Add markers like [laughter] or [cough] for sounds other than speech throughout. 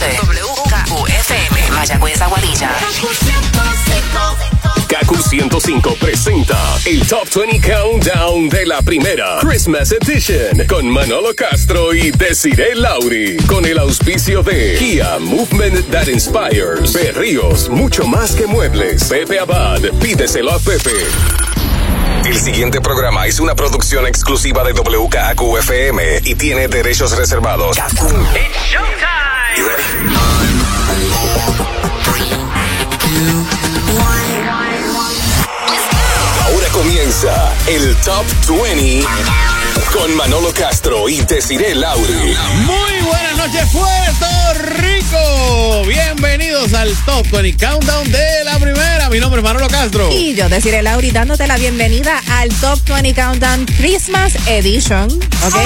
106. WKUFM. Mayagüez Aguadilla. Kaku 105 presenta el Top 20 Countdown de la primera Christmas Edition con Manolo Castro y Desiree Lauri. Con el auspicio de Kia Movement That Inspires, Berríos, mucho más que muebles. Pepe Abad, pídeselo a Pepe. El siguiente programa es una producción exclusiva de WKQFM y tiene derechos reservados. Ahora comienza el Top 20 con Manolo Castro y Desiree Lauri. Muy buenas noches, Puerto Rico. Bienvenidos al Top 20 Countdown de la primera. Mi nombre es Manolo Castro. Y yo deciré, Lauri, dándote la bienvenida al Top 20 Countdown Christmas Edition. ¿Ok?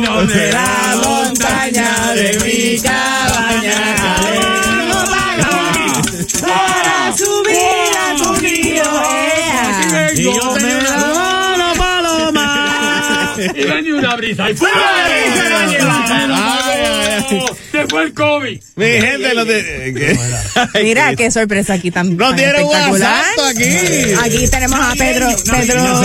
No de la montaña de mi cabaña. Para subir a tu nido. Y yo me la paloma. Y venía una brisa y ¡fuera! Se fue el COVID. Mi gente, los de. Mira [laughs] qué sorpresa aquí tan, Nos tan dieron un asalto aquí. Aquí tenemos a Pedro, Pedro,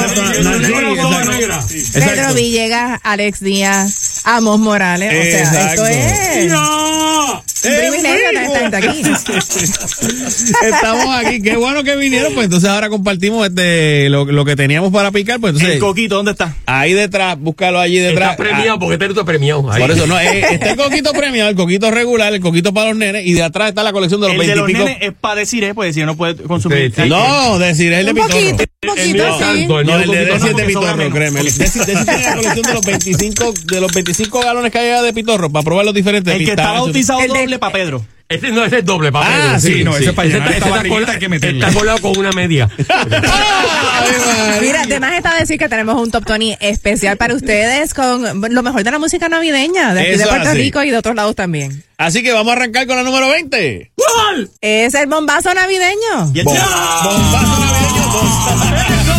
Pedro Villegas, Alex Díaz, Amos Morales. O sea, Exacto. esto es ¡No! [laughs] Estamos aquí. Qué bueno que vinieron. Pues entonces ahora compartimos este lo, lo que teníamos para picar. Pues entonces. El coquito, ¿dónde está? Ahí detrás, búscalo allí detrás. Está premiado porque este está premiado. Ah, Ahí. Por eso no, eh, está el coquito premiado, el coquito regular, el coquito para los nenes y de atrás está la colección de los el de los nenes es para decir, eh, pues decir, no puede consumir. Sí, sí. No, decir es el de Un pitorro. poquito, un El mío poquito, es sí. santo, el No, el de es es de pitorro, créeme. El la colección de los 25, de los 25 galones que hay de pitorro para probar los diferentes. El que está bautizado de- doble para Pedro. Ese no, ese es doble papel. Ah, sí, no, ese es para llenar está, esta barriguita, colado- hay que meterle. está colado con una media. [laughs] Mira, además está decir que tenemos un Top Tony especial para ustedes con lo mejor de la música navideña de aquí de Puerto así. Rico y de otros lados también. Así que vamos a arrancar con la número 20. ¿Cuál? Es el bombazo navideño. Y el- Bom- Bombazo navideño.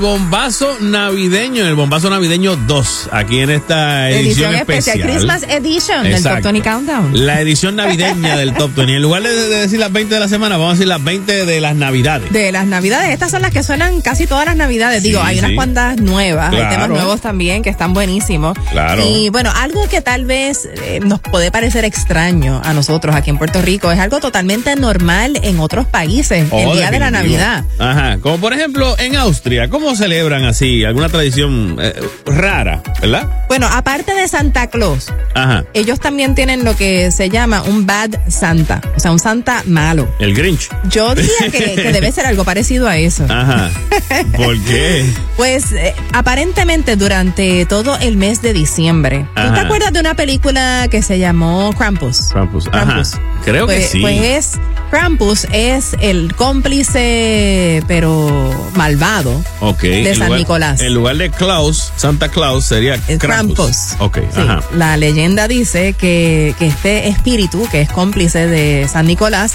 Bombazo navideño, el bombazo navideño 2, aquí en esta edición, Edición especial, Christmas Edition del Top Exacto. 20 Countdown. La edición navideña del Top 20. En lugar de, de decir las 20 de la semana, vamos a decir las 20 de las navidades. De las navidades, estas son las que suenan casi todas las navidades. Digo, Sí, hay unas cuantas nuevas, hay temas nuevos también que están buenísimos. Claro. Y bueno, algo que tal vez eh, nos puede parecer extraño a nosotros aquí en Puerto Rico, es algo totalmente normal en otros países, Oh, el día de la. Navidad. Ajá, como por ejemplo en Austria, ¿cómo celebran así? ¿Alguna tradición eh, rara, verdad? Bueno, aparte de Santa Claus, Ajá, ellos también tienen lo que se llama un bad Santa, o sea, un Santa malo. el Grinch. Yo diría que, que [laughs] debe ser algo parecido a eso. Ajá. [laughs] ¿Por qué? Pues eh, aparentemente durante todo el mes de diciembre. ¿Tú Ajá. te acuerdas de una película que se llamó Krampus? Krampus, ajá. Krampus. Creo que Pues- sí. Pues es, Krampus es el cómplice, pero malvado. Ok. De en San lugar- Nicolás. En lugar de Klaus, Santa Claus sería Es Krampus. Krampus. Ok, Sí, ajá. La leyenda dice que, que este espíritu, que es cómplice de San Nicolás,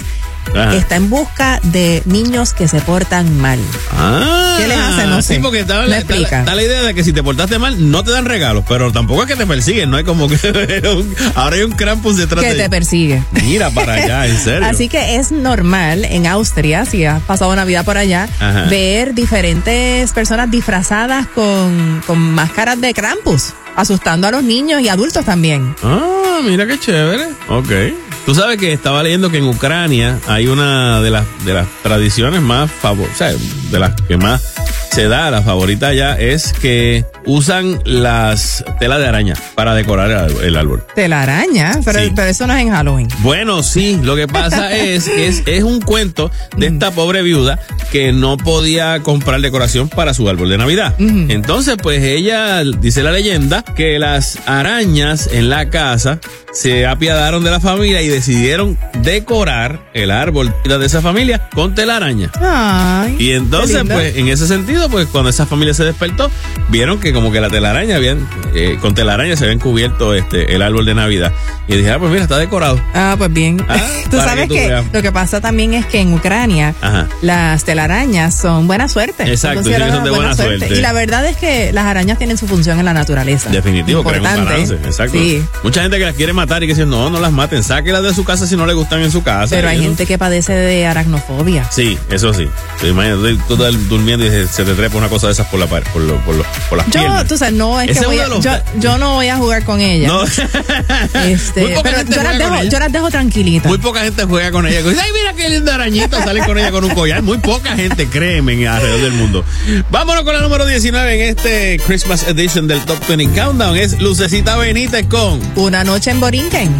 Ajá. está en busca de niños que se portan mal. Ah, ¿Qué les hace? No Sí, sé. porque está, la, explica. está la- está la idea de que si te portaste mal, no te dan regalos, pero tampoco es que te persiguen, no hay como que [laughs] ahora hay un Krampus detrás Que de te persigue. Mira para allá, en [laughs] serio. Así que es normal en Austria, si has pasado Navidad por allá, Ajá. ver diferentes personas disfrazadas con, con máscaras de Krampus, asustando a los niños y adultos también. Ah, mira qué chévere. Ok. Tú sabes que estaba leyendo que en Ucrania hay una de las de las tradiciones más favor, o sea, de las que más se da, la favorita ya es que usan las telas de araña para decorar el árbol. el árbol. Telaraña, pero, Sí. pero eso no es en Halloween. Bueno, sí, lo que pasa [laughs] es que es, es un cuento de esta pobre viuda que no podía comprar decoración para su árbol de Navidad. Entonces, pues ella, dice la leyenda, que las arañas en la casa se apiadaron de la familia y decidieron decorar el árbol de esa familia con telaraña. Ay, Y entonces, pues, en ese sentido, pues, cuando esa familia se despertó, vieron que como que la telaraña habían, eh, con telaraña se habían cubierto este, el árbol de Navidad. Y dije, ah, pues mira, está decorado. Ah, pues bien. Ah, [laughs] tú sabes que tú que, veas. lo que pasa también es que en Ucrania Ajá. las telarañas son buena suerte. Exacto, Son que son de buena suerte. Y la verdad es que las arañas tienen su función en la naturaleza. Definitivo, crean un Importante. balance. Exacto. Sí. Mucha gente que las quiere matar y que dice, no, no las maten, sáquelas de su casa si no le gustan en su casa. Pero hay eso- gente que padece de aracnofobia. Sí, eso sí. Sí, Imagínate, tú estás durmiendo y se te trepa una cosa de esas por la por, lo- por, lo- por las Yo, piernas. tú sabes, no es que voy a, los- yo, yo no voy a jugar con ella. No. [laughs] Este, pero yo las, dejo, yo las dejo tranquilitas. Muy poca gente juega con ella. Dice, Ay, mira qué linda arañita. Salen con ella con un collar. Muy poca gente, créeme, alrededor del mundo. Vámonos con la número 19 en este Christmas Edition del Top 20 Countdown. Es Lucecita Benítez con Una noche en Borinquen.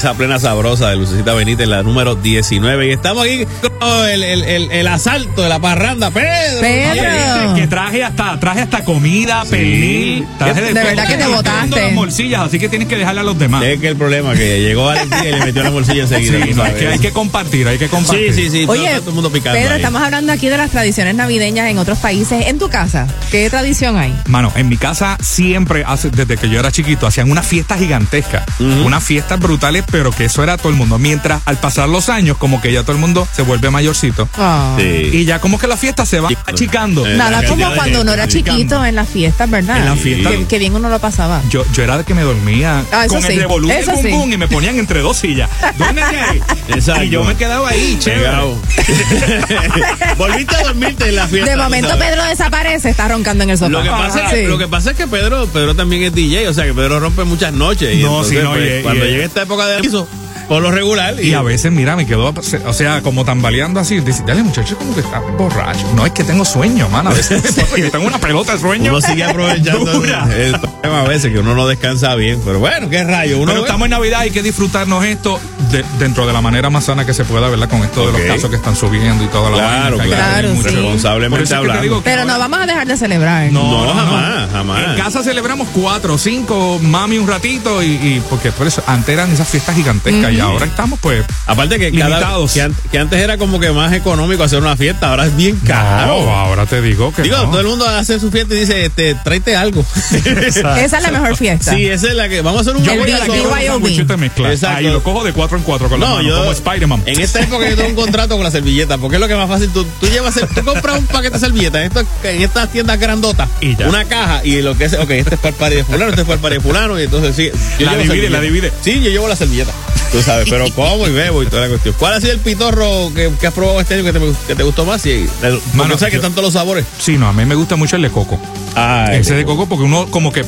Esa plena sabrosa de Lucecita Benítez, la número 19. Y estamos aquí con el, el, el, el asalto de la parranda, Pedro. Pedro. Que traje hasta, traje hasta comida, pernil. Traje De verdad que te botaste. las morcillas, así que tienes que dejarle a los demás. Es que el problema que llegó Díaz y le metió la bolsilla enseguida. Sí, tú no, es sabes. que hay que compartir, hay que compartir. Sí, sí, sí. todo- Oye, todo el mundo picando Pedro, ahí. estamos hablando aquí de las tradiciones navideñas en otros países. En tu casa, ¿qué tradición hay? Mano, en mi casa siempre, hace, desde que yo era chiquito, hacían unas fiestas gigantescas. Unas fiestas brutales, pero que eso era todo el mundo. Mientras al pasar los años, como que ya todo el mundo se vuelve mayorcito. Ah. Sí. Y ya como que la fiesta se va achicando. Eh, Nada como cuando uno era chiquito en las fiestas, ¿verdad? En las fiestas. Que, que bien uno lo pasaba. Yo, yo era de que me dormía Ah, eso con sí, el del sí. y me ponían entre dos sillas. Ahí. Exacto. Y yo me quedaba ahí, chévere. [laughs] Volviste a dormirte en la fiesta. De momento sabes. Pedro desaparece, está roncando en el sofá. Lo que, pasa es Sí. que, lo que pasa es que Pedro, Pedro también es DJ, o sea que Pedro rompe muchas noches. Y No, entonces, sí, no, pues, y- cuando y- llega esta época de piso, por lo regular. Y a veces, mira, me quedo, o sea, como tambaleando así. Dice, dale, muchacho, como que está borracho. No, es que tengo sueño, mano. A veces me [laughs] pasa que tengo una pelota de sueño. Uno sigue aprovechando [laughs] el problema a veces que uno no descansa bien. Pero bueno, qué rayo. Uno Pero estamos en Navidad, hay que disfrutarnos esto de- dentro de la manera más sana que se pueda, ¿verdad? Con esto de los casos que están subiendo y toda la Claro, vaina claro. Claro, sí. Responsablemente hablando. Pero ahora- no vamos a dejar de celebrar. No, jamás, jamás. En casa celebramos cuatro, cinco, mami un ratito y, y porque por eso antes eran esas fiestas gigantescas y ahora estamos pues Aparte que, cada, Limitados. que, an- que antes era como que más económico hacer una fiesta, ahora es bien caro. No, ahora te digo que Digo, no. todo el mundo hace su fiesta y dice, este, tráete algo. Esa es la mejor fiesta. sí, esa es la que. Vamos a hacer un Yo voy a la de. Ahí lo cojo de cuatro en cuatro con la No, mano, yo. como Spider-Man. En esta época yo tengo un contrato con la servilleta, porque es lo que más fácil. Tú, tú llevas, tú compras un paquete de servilletas en, esto- en estas tiendas grandotas, Y ya. una caja, y lo que es, ok, este es para el party de fulano, este es para el party de fulano, y entonces sí. yo La divide, la divide. Sí, yo llevo la servilleta. Tú sabes, pero [laughs] como y bebo y toda la cuestión. ¿Cuál ha sido el pitorro que, que has probado este año que te, que te gustó más? Sí, el, porque Mano, sabes que yo- tanto los sabores. Sí, no, a mí me gusta mucho el de coco. Ah, Ese de coco porque uno como que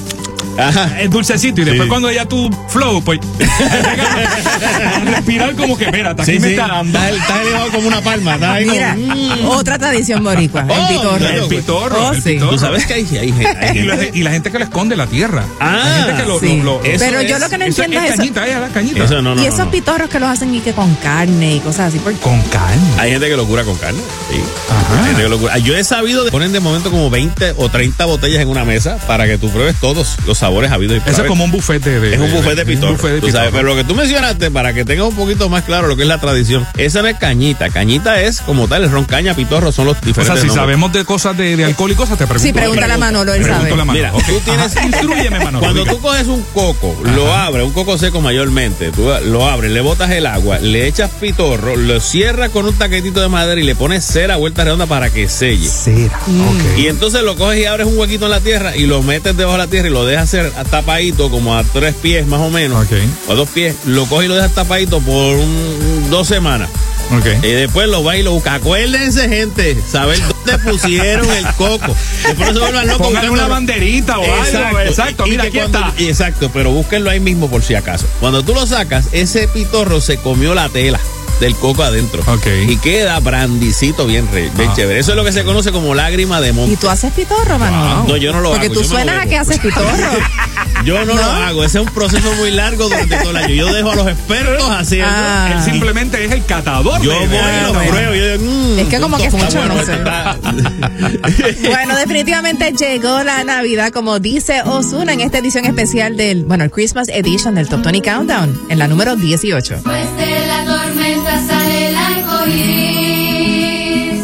Ajá. es dulcecito y después Sí. cuando ya tu flow, pues [laughs] respirar como que, mira, hasta aquí Sí, me sí. está dando. Elevado como una palma. Estás ahí como, Mira, mm. otra tradición boricua, Oh, el pitorro. claro. El pitorro, Oh, el pitorro. Tú sabes que hay, hay, hay Y la, gente- y la gente que lo esconde en la tierra. Ah, la gente que lo, Sí. lo- lo- Eso Pero yo es- lo que no entiendo es es eso. cañita, la cañita. Eso no, no, y esos no. pitorros que los hacen y que con carne y cosas así. porque- Con calma. Hay gente que lo cura con carne. Sí. Ajá. Hay gente que lo cura. Yo he sabido de ponen de momento como 20 o 30 botellas en una mesa para que tú pruebes todos los sabores habidos y por Eso es como un buffet de, de- Es un buffet de buffet de tú sabes, pitorro. pero lo que tú mencionaste, para que tengas un poquito más claro lo que es la tradición, esa no es cañita. Cañita es como tal, el ron caña, pitorro son los O diferentes. sea, si nombres. sabemos de cosas de, de alcohol y cosas, te pregunto. Sí, pregúntale a Manolo, él sabe. a Manolo. Mira, tú tienes. Ajá, Instrúyeme, Manolo. Cuando tú coges un coco, lo abres, un coco seco mayormente, tú lo abres, le botas el agua, le echas pitorro, lo cierras con un taquetito de madera y le pones cera vuelta redonda para que selle. Cera. Ok. Y entonces lo coges y abres un huequito en la tierra y lo metes debajo de la tierra y lo dejas tapadito como a tres pies más o menos. Ok. O a dos pies. Lo coges y lo dejas tapadito por un- dos semanas. Ok. Y después lo vas y lo buscas. Acuérdense, gente, saber dónde pusieron el coco. [laughs] Después se vuelvan locos. Buscando- una banderita o algo. Exacto, Y mira, aquí cuando- está. y Exacto, pero búsquenlo ahí mismo por si acaso. Cuando tú lo sacas, ese pitorro se comió la tela del coco adentro. Ok. Y queda brandicito bien, re- bien Ah. chévere. Eso es lo que se conoce como lágrima de ¿Y monte. tú haces pitorro, Manolo? No, yo no lo Porque hago, tú yo me lo suenas a que haces pitorro. [laughs] Yo no, lo hago. Ese es un proceso muy largo durante todo el año. Yo dejo a los expertos haciendo. Ah. Él simplemente es el catador. Yo voy y lo bueno. pruebo. Yo digo, mm, Es que como que está mucho, no bueno, sé. esto está- Bueno, definitivamente llegó la Navidad, como dice Osuna en esta edición especial del, bueno, el Christmas Edition del Top 20 Countdown, en la número 18. Pues de la tormenta sale el arco iris.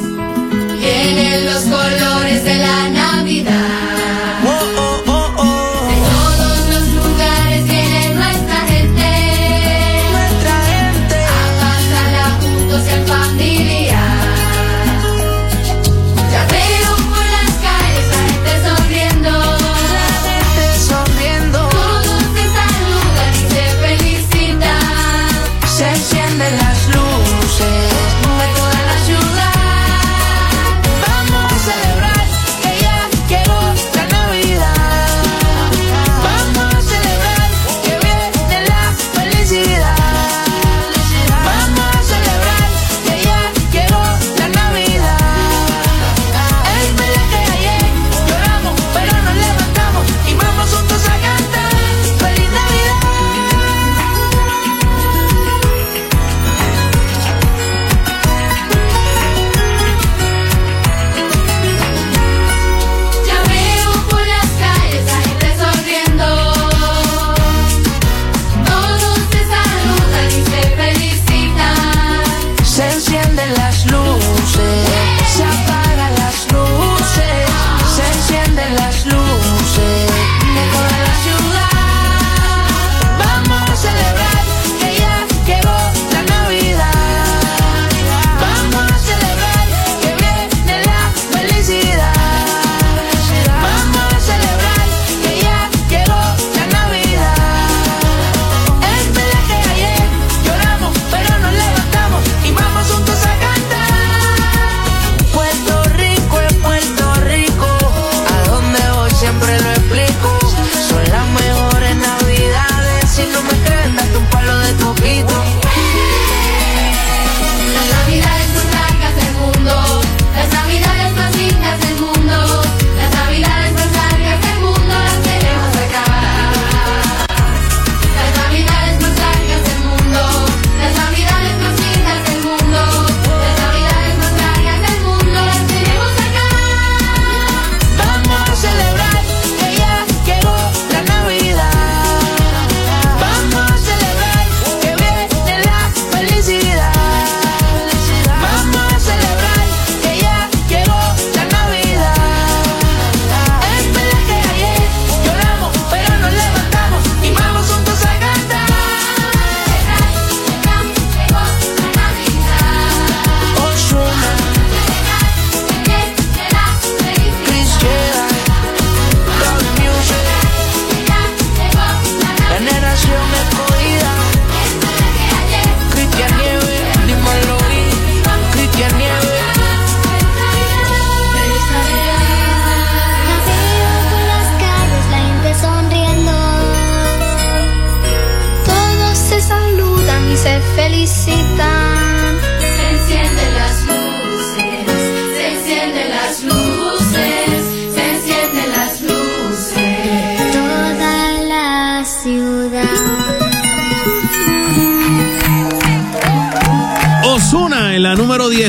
Vienen los colores de la Navidad.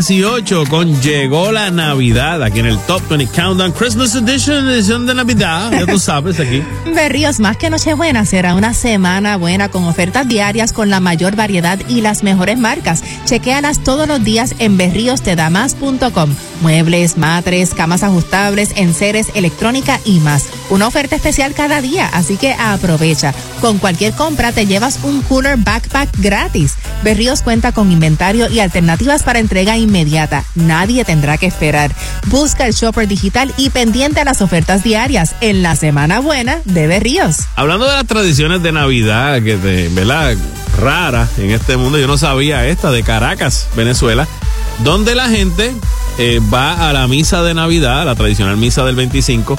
18 con Llegó la Navidad aquí en el Top 20 Countdown Christmas Edition, edición de Navidad. Ya tú sabes aquí. [laughs] Berríos, más que Nochebuena, será una semana buena con ofertas diarias con la mayor variedad y las mejores marcas. Chequéalas todos los días en berríostedamas.com. Muebles, matres, camas ajustables, enseres, electrónica y más. Una oferta especial cada día, así que aprovecha. Con cualquier compra te llevas un cooler backpack gratis. Berríos cuenta con inventario y alternativas para entrega inmediata. Nadie tendrá que esperar. Busca el shopper digital y pendiente a las ofertas diarias en la Semana Buena de Berríos. Hablando de las tradiciones de Navidad, que de, ¿verdad? Rara en este mundo, yo no sabía esta, de Caracas, Venezuela, donde la gente eh, va a la misa de Navidad, la tradicional misa del 25,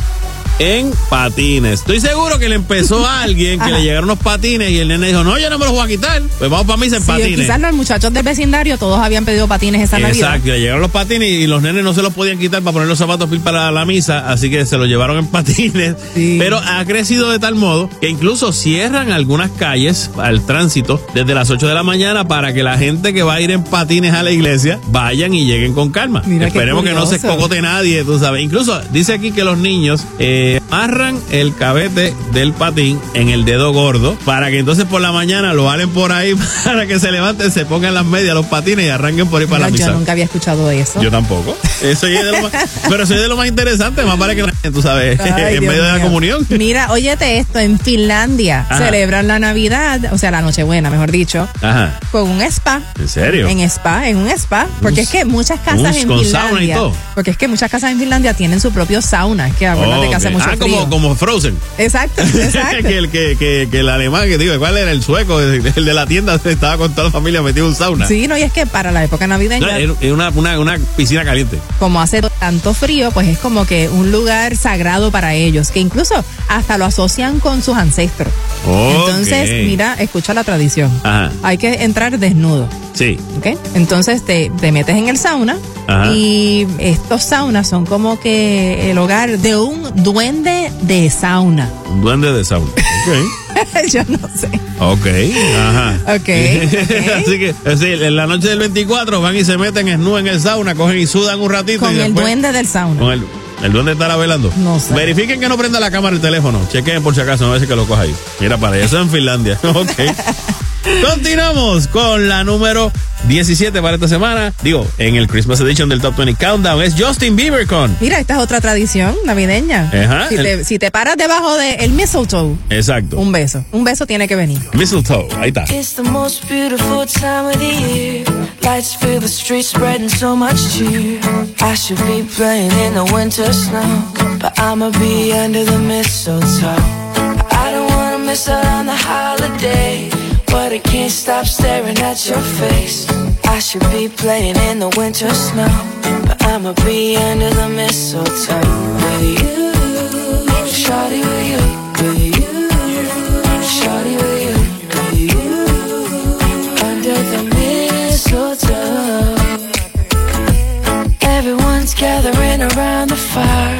en patines. Estoy seguro que le empezó a alguien que Ajá. le llegaron los patines y el nene dijo, no, yo no me los voy a quitar, pues vamos para misa en Sí, patines. quizás los muchachos del vecindario todos habían pedido patines esa Navidad. Exacto, le llegaron los patines y los nenes no se los podían quitar para poner los zapatos para la misa, así que se los llevaron en patines. Sí. Pero ha crecido de tal modo que incluso cierran algunas calles al tránsito desde las 8 de la mañana para que la gente que va a ir en patines a la iglesia vayan y lleguen con calma. Mira Esperemos que no se escogote nadie, tú sabes. Incluso dice aquí que los niños eh, Yeah. Amarran el cabete del patín en el dedo gordo para que entonces por la mañana lo valen por ahí [laughs] para que se levanten, se pongan las medias, los patines y arranquen por ahí para la misa. yo nunca había escuchado eso. Yo tampoco. Eso es de lo más, [laughs] pero eso es de lo más interesante, más vale que tú sabes, [laughs] Ay, en Dios medio de la comunión. Mira, óyete esto, en Finlandia Ajá. celebran la Navidad, o sea, la Nochebuena, mejor dicho, Ajá. con un spa. ¿En serio? En spa, en un spa, porque es que muchas casas en con Finlandia, sauna y todo. porque es que muchas casas en Finlandia tienen su propio sauna, es que acuérdate que hace mucho ah. Como, como Frozen. Exacto, [laughs] exacto. que, el, que, que, que el alemán, que digo, ¿cuál era el sueco? [laughs] El de la tienda estaba con toda la familia metido en un sauna. Sí, no, y es que para la época No, navideña, era era una, una, una piscina caliente. como hace tanto frío, pues es como que un lugar sagrado para ellos, que incluso hasta lo asocian con sus ancestros. Entonces, mira, escucha la tradición. Ajá. Hay que entrar desnudo. Sí. ¿ok? Entonces te, te metes en el sauna Ajá. y estos saunas son como que el hogar de un duende de sauna. Un duende de sauna. Ok. [laughs] Yo no sé. Ok. Ajá. Ok, [laughs] ok. Así que, es decir, en la noche del 24 van y se meten en en el sauna, cogen y sudan un ratito. Con y el después- duende del sauna. Con el, el duende estará velando. No sé. Verifiquen que no prenda la cámara el teléfono. Chequen por si acaso, no a ver si que lo coja ahí. Mira, para eso en Finlandia. [laughs] ok. Continuamos con la número 17 para esta semana. Digo, en el Christmas Edition del Top 20 Countdown es Justin Bieber con. Mira, esta es otra tradición navideña. Ajá, Si, el- te, si te paras debajo del mistletoe, Exacto. un beso. Un beso tiene que venir. Mistletoe. Ahí está. It's the most beautiful time of the year. Lights fill the streets, spreading so much cheer. I should be playing in the winter snow, but I'ma be under the mistletoe. I don't wanna miss out on the holiday, but I can't stop staring at your face. I should be playing in the winter snow, but I'ma be under the mistletoe with you, shawty with you, with you, shawty with you, with you, under the mistletoe. Everyone's gathering around the fire.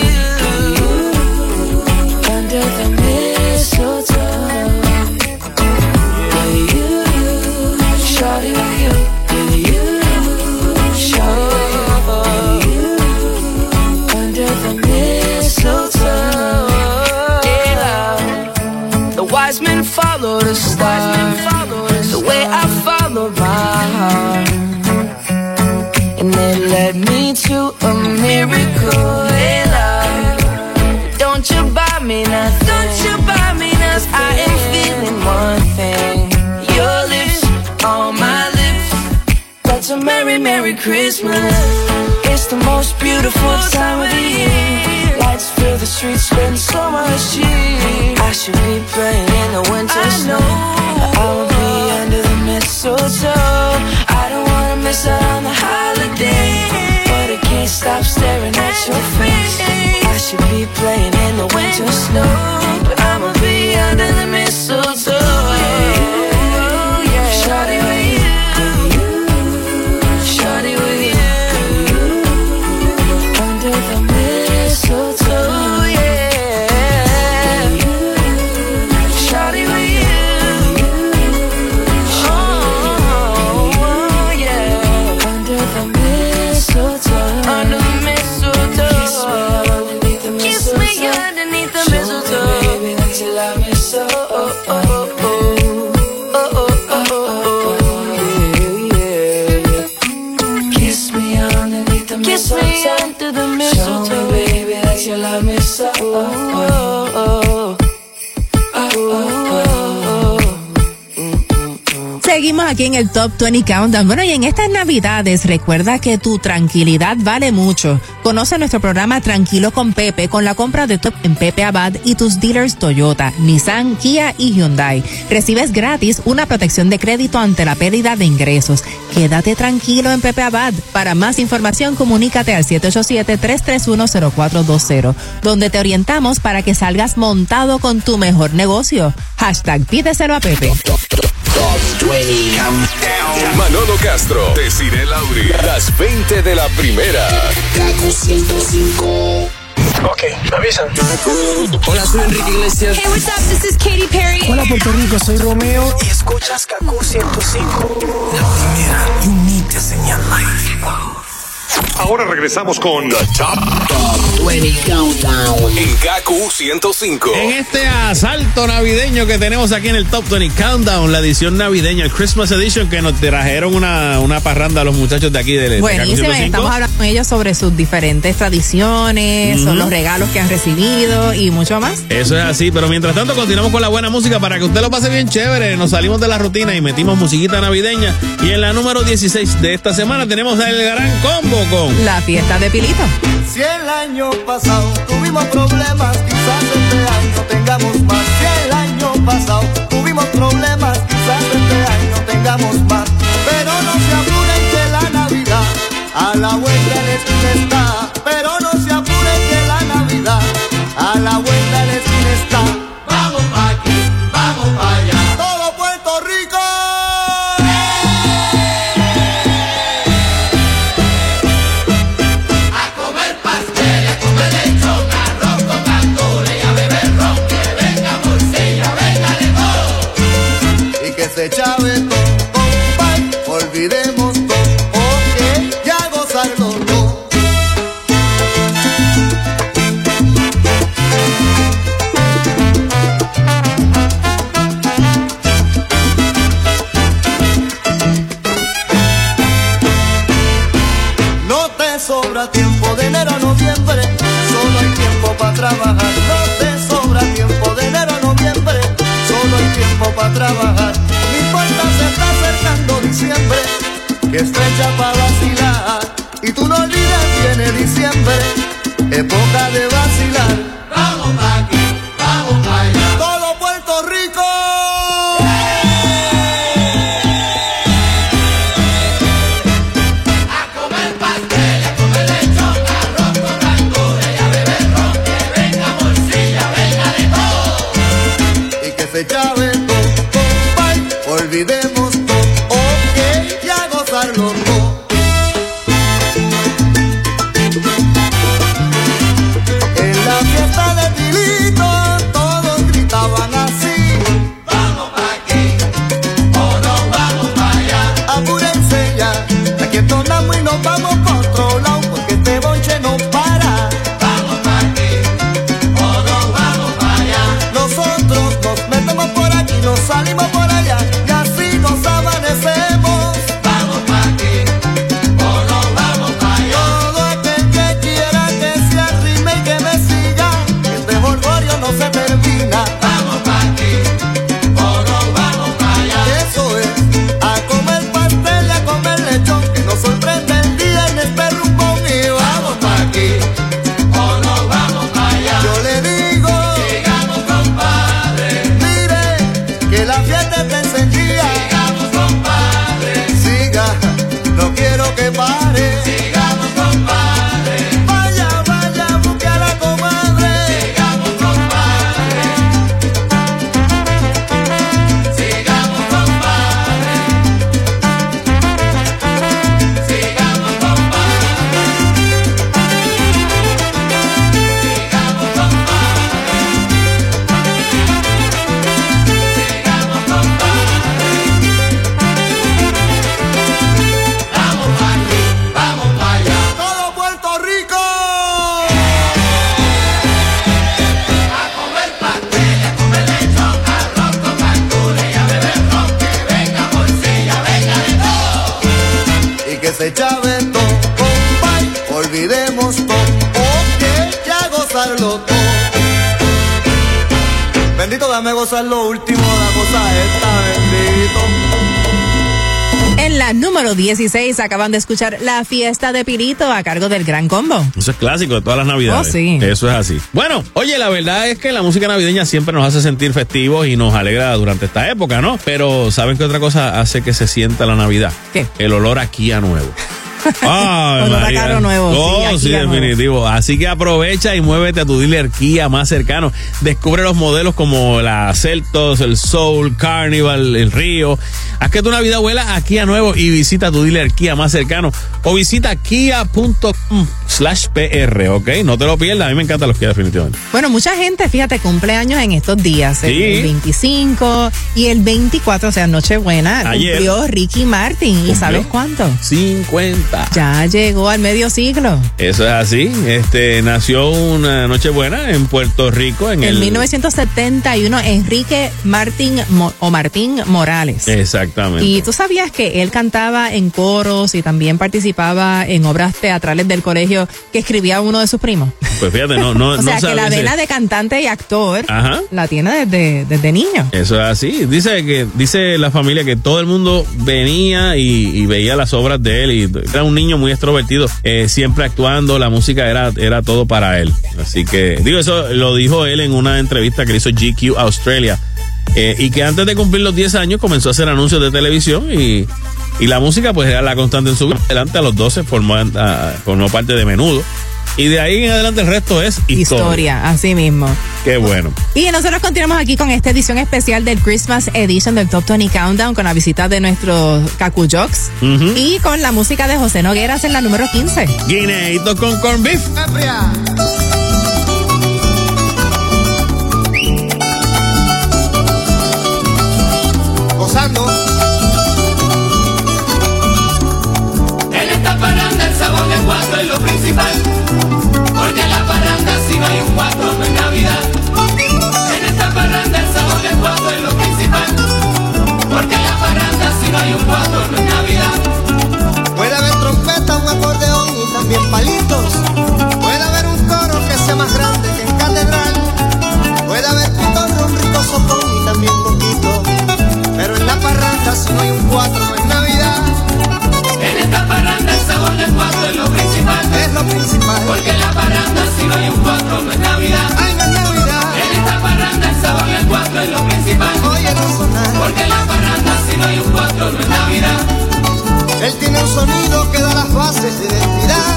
To a miracle. Hey, love. Don't you buy me nothing. Don't you buy me nothing. I am feeling one thing. Your lips on my lips. That's a merry, merry Christmas. It's the most beautiful time of the year. Lights fill the streets, spend so much cheer. I should be playing in the winter snow. I will be under the mistletoe. Aquí en el Top 20 Countdown. Bueno, y en estas navidades recuerda que tu tranquilidad vale mucho. Conoce nuestro programa Tranquilo con Pepe con la compra de Top en Pepe Abad y tus dealers Toyota, Nissan, Kia y Hyundai. Recibes gratis una protección de crédito ante la pérdida de ingresos. Quédate tranquilo en Pepe Abad. Para más información, comunícate al 787-331-0420, donde te orientamos para que salgas montado con tu mejor negocio. Hashtag pídeselo a Pepe. Manolo Castro, Desiree Lauri, las 20 de la primera. Ok, me avisan. Hola, soy Enrique Iglesias. Hey, what's up? This is Katy Perry. Hola Puerto Rico, soy Romeo y escuchas Kaku 105. La primera, you need to señal life. Ahora regresamos con The Top, 20 Countdown. en Gaku 105. En este asalto navideño que tenemos aquí en el Top 20 Countdown, la edición navideña, el Christmas Edition, que nos trajeron una, una parranda a los muchachos de aquí de, de Kaku Buenísimo, 105. estamos hablando con ellos sobre sus diferentes tradiciones, son los regalos que han recibido y mucho más. Eso es así, pero mientras tanto continuamos con la buena música para que usted lo pase bien chévere. Nos salimos de la rutina y metimos musiquita navideña. Y en la número 16 de esta semana tenemos el gran combo con La fiesta de Pilito. Si el año pasado tuvimos problemas, quizás este año tengamos más. Si el año pasado tuvimos problemas, quizás este año tengamos más. Pero no se apuren que la Navidad a la vuelta esquina está. Pero no se apuren que la Navidad a la vuelta todo. Y que se chave todo, compay, olvidemos todo, ok, ya gozarlo todo. No te sobra tiempo de enero a noviembre, solo hay tiempo para trabajar. No te sobra tiempo de enero a noviembre, solo hay tiempo para trabajar. Que estrecha para 16 acaban de escuchar La Fiesta de Pirito a cargo del Gran Combo. Eso es clásico de todas las navidades. Oh, sí. Eso es así. Bueno, oye, la verdad es que la música navideña siempre nos hace sentir festivos y nos alegra durante esta época, ¿no? Pero ¿saben qué otra cosa hace que se sienta la Navidad? ¿Qué? El olor a Kia nuevo. [laughs] Ay, Olor a carro nuevo, sí, Oh, a sí, Kia nuevo. definitivo. Así que aprovecha y muévete a tu dealer Kia más cercano. Descubre los modelos como la Celtos, el Soul, Carnival, el Río. Haz que tu Navidad vuela a nuevo y visita tu dealer Kia más cercano o visita kia.com slash PR, ¿ok? No te lo pierdas. A mí me encantan los Kia definitivamente. Bueno, mucha gente, fíjate, cumpleaños en estos días. El, Sí. el 25 y el 24, o sea, Nochebuena, Ayer. cumplió Ricky Martin. ¿Y sabes cuánto? 50. Ya llegó al medio siglo. Eso es así. Este nació una Nochebuena en Puerto Rico en, En el 1971, Enrique Martín Mo- o Martín Morales. Exactamente. Y tú sabías que él cantaba en coros y también participaba en obras teatrales del colegio que escribía uno de sus primos. Pues fíjate, no, no, [laughs] o no sea, que la vena de cantante y actor Ajá. la tiene desde, desde niño. Eso es así. Dice que dice la familia que todo el mundo venía y, y veía las obras de él y era un niño muy extrovertido, eh, siempre actuando, la música era era todo para él. Así que digo eso lo dijo él en una entrevista que le hizo GQ Australia eh, y que antes de cumplir los 10 años comenzó a hacer anuncios de televisión y y la música pues era la constante en su vida. Adelante a los 12 formó formó parte de Menudo y de ahí en adelante el resto es historia. Historia, así mismo. Qué bueno. Y nosotros continuamos aquí con esta edición especial del Christmas Edition del Top 20 Countdown con la visita de nuestros Cacuyocs Ujú. y con la música de José Nogueras en la número 15. Guineíto con corn beef. 4 no es Navidad. Él tiene un sonido que da las bases de identidad.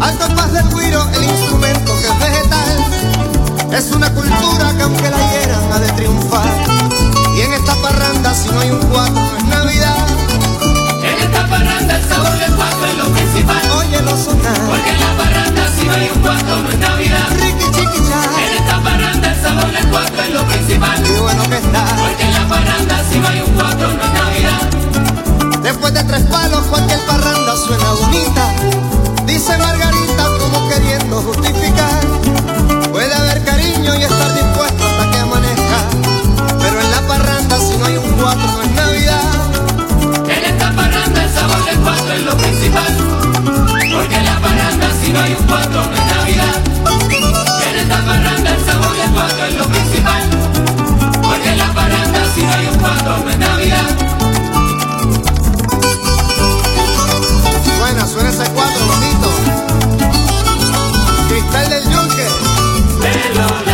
Al compás del guiro, el instrumento que es vegetal. Es una cultura que aunque la hieran ha de triunfar. Y en esta parranda, si no hay un cuatro, no es Navidad. En esta parranda, el sabor del cuatro es lo principal. Oye, lo sonar. Porque en la parranda, si no hay un cuatro, no es Navidad. Ricky, chiqui, ya. En esta parranda, estamos en el 4 es lo principal. Qué bueno que está. Porque en la parranda si no hay un 4 no es Navidad. Después de tres palos cualquier parranda suena bonita. Dice Margarita como queriendo justificar. Puede haber cariño y estar dispuesto hasta que amanezca. Pero en la parranda si no hay un 4 no es Navidad. En esta parranda el sabor del 4 es lo principal. Porque en la parranda si no hay un 4 no es Navidad. En esta parranda el sabor cuatro es lo principal. Porque en la parranda si no hay un cuatro no es Navidad. Suena, suena ese cuatro, bonito. Cristal del Yunque.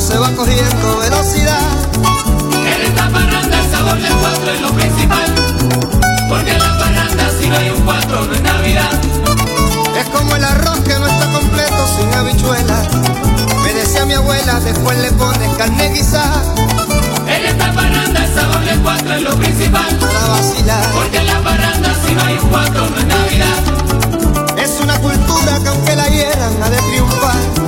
se va cogiendo velocidad. En esta parranda el sabor del cuatro es lo principal, porque en la parranda si no hay un cuatro no es Navidad. Es como el arroz que no está completo sin habichuela, me decía mi abuela, después le pones carne guisada. En esta parranda el sabor del cuatro es lo principal, para vacilar, porque en la parranda si no hay un cuatro no es Navidad. Es una cultura que aunque la hieran ha de triunfar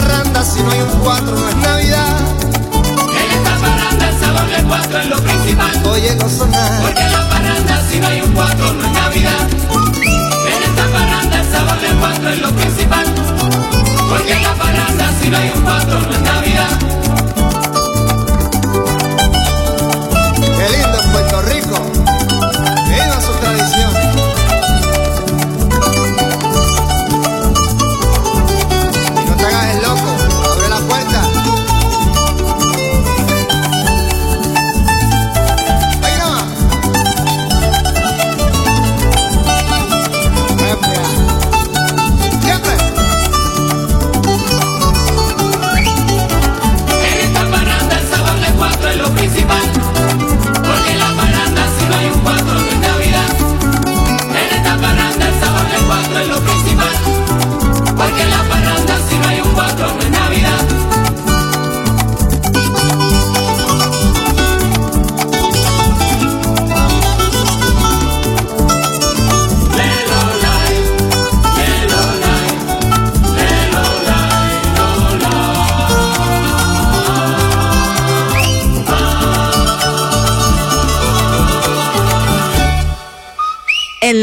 Parranda si no hay un cuatro no es Navidad. En esta parranda el sabor del cuatro es lo principal. Oye, no sonar. Porque en la parranda si no hay un cuatro no es Navidad. En esta parranda el sabor del cuatro es lo principal. Porque en la parranda si no hay un cuatro no es Navidad. Qué lindo es Puerto Rico.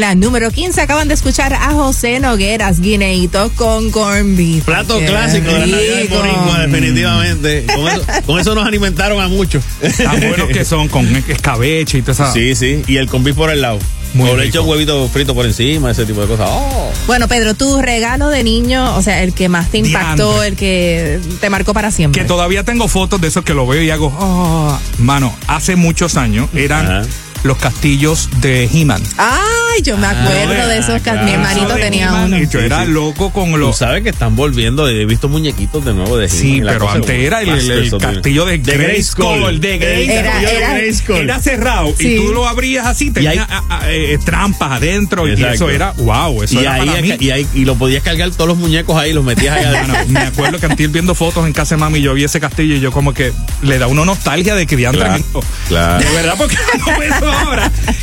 La número 15 acaban de escuchar a José Nogueras, guineíto con corn beef. Plato Qué clásico de la Navidad de rico. Boricua, definitivamente. Con eso, con eso nos alimentaron a muchos. Tan buenos que son con escabeche y todo eso. Sí, sí. Y el conví por el lado. Muy o le rico. echo huevito frito por encima, ese tipo de cosas. Oh. Bueno, Pedro, tu regalo de niño, o sea, el que más te impactó, el que te marcó para siempre. Que todavía tengo fotos de esos que lo veo y hago, oh, mano, hace muchos años eran Ajá. Los castillos de He-Man. Ay, yo me acuerdo de esos que mi hermanito tenía uno. Y yo era loco con Tú los. sabes que están volviendo, he visto muñequitos de nuevo de Sí, He-Man, la pero antes era el, the- castillo de, de Grayskull. De Grayskull. Era- castillo de era- Grayskull. Era cerrado Sí. y tú lo abrías así, tenía ahí- a- a- eh, trampas adentro y eso era, wow, eso y era ahí, para mí. y ahí y lo podías cargar todos los muñecos ahí, los metías ahí adentro. me acuerdo que antes viendo fotos en casa de mami, yo vi ese castillo y yo como que le da uno nostalgia de que diantre Claro, claro. De verdad, porque [laughs] no veo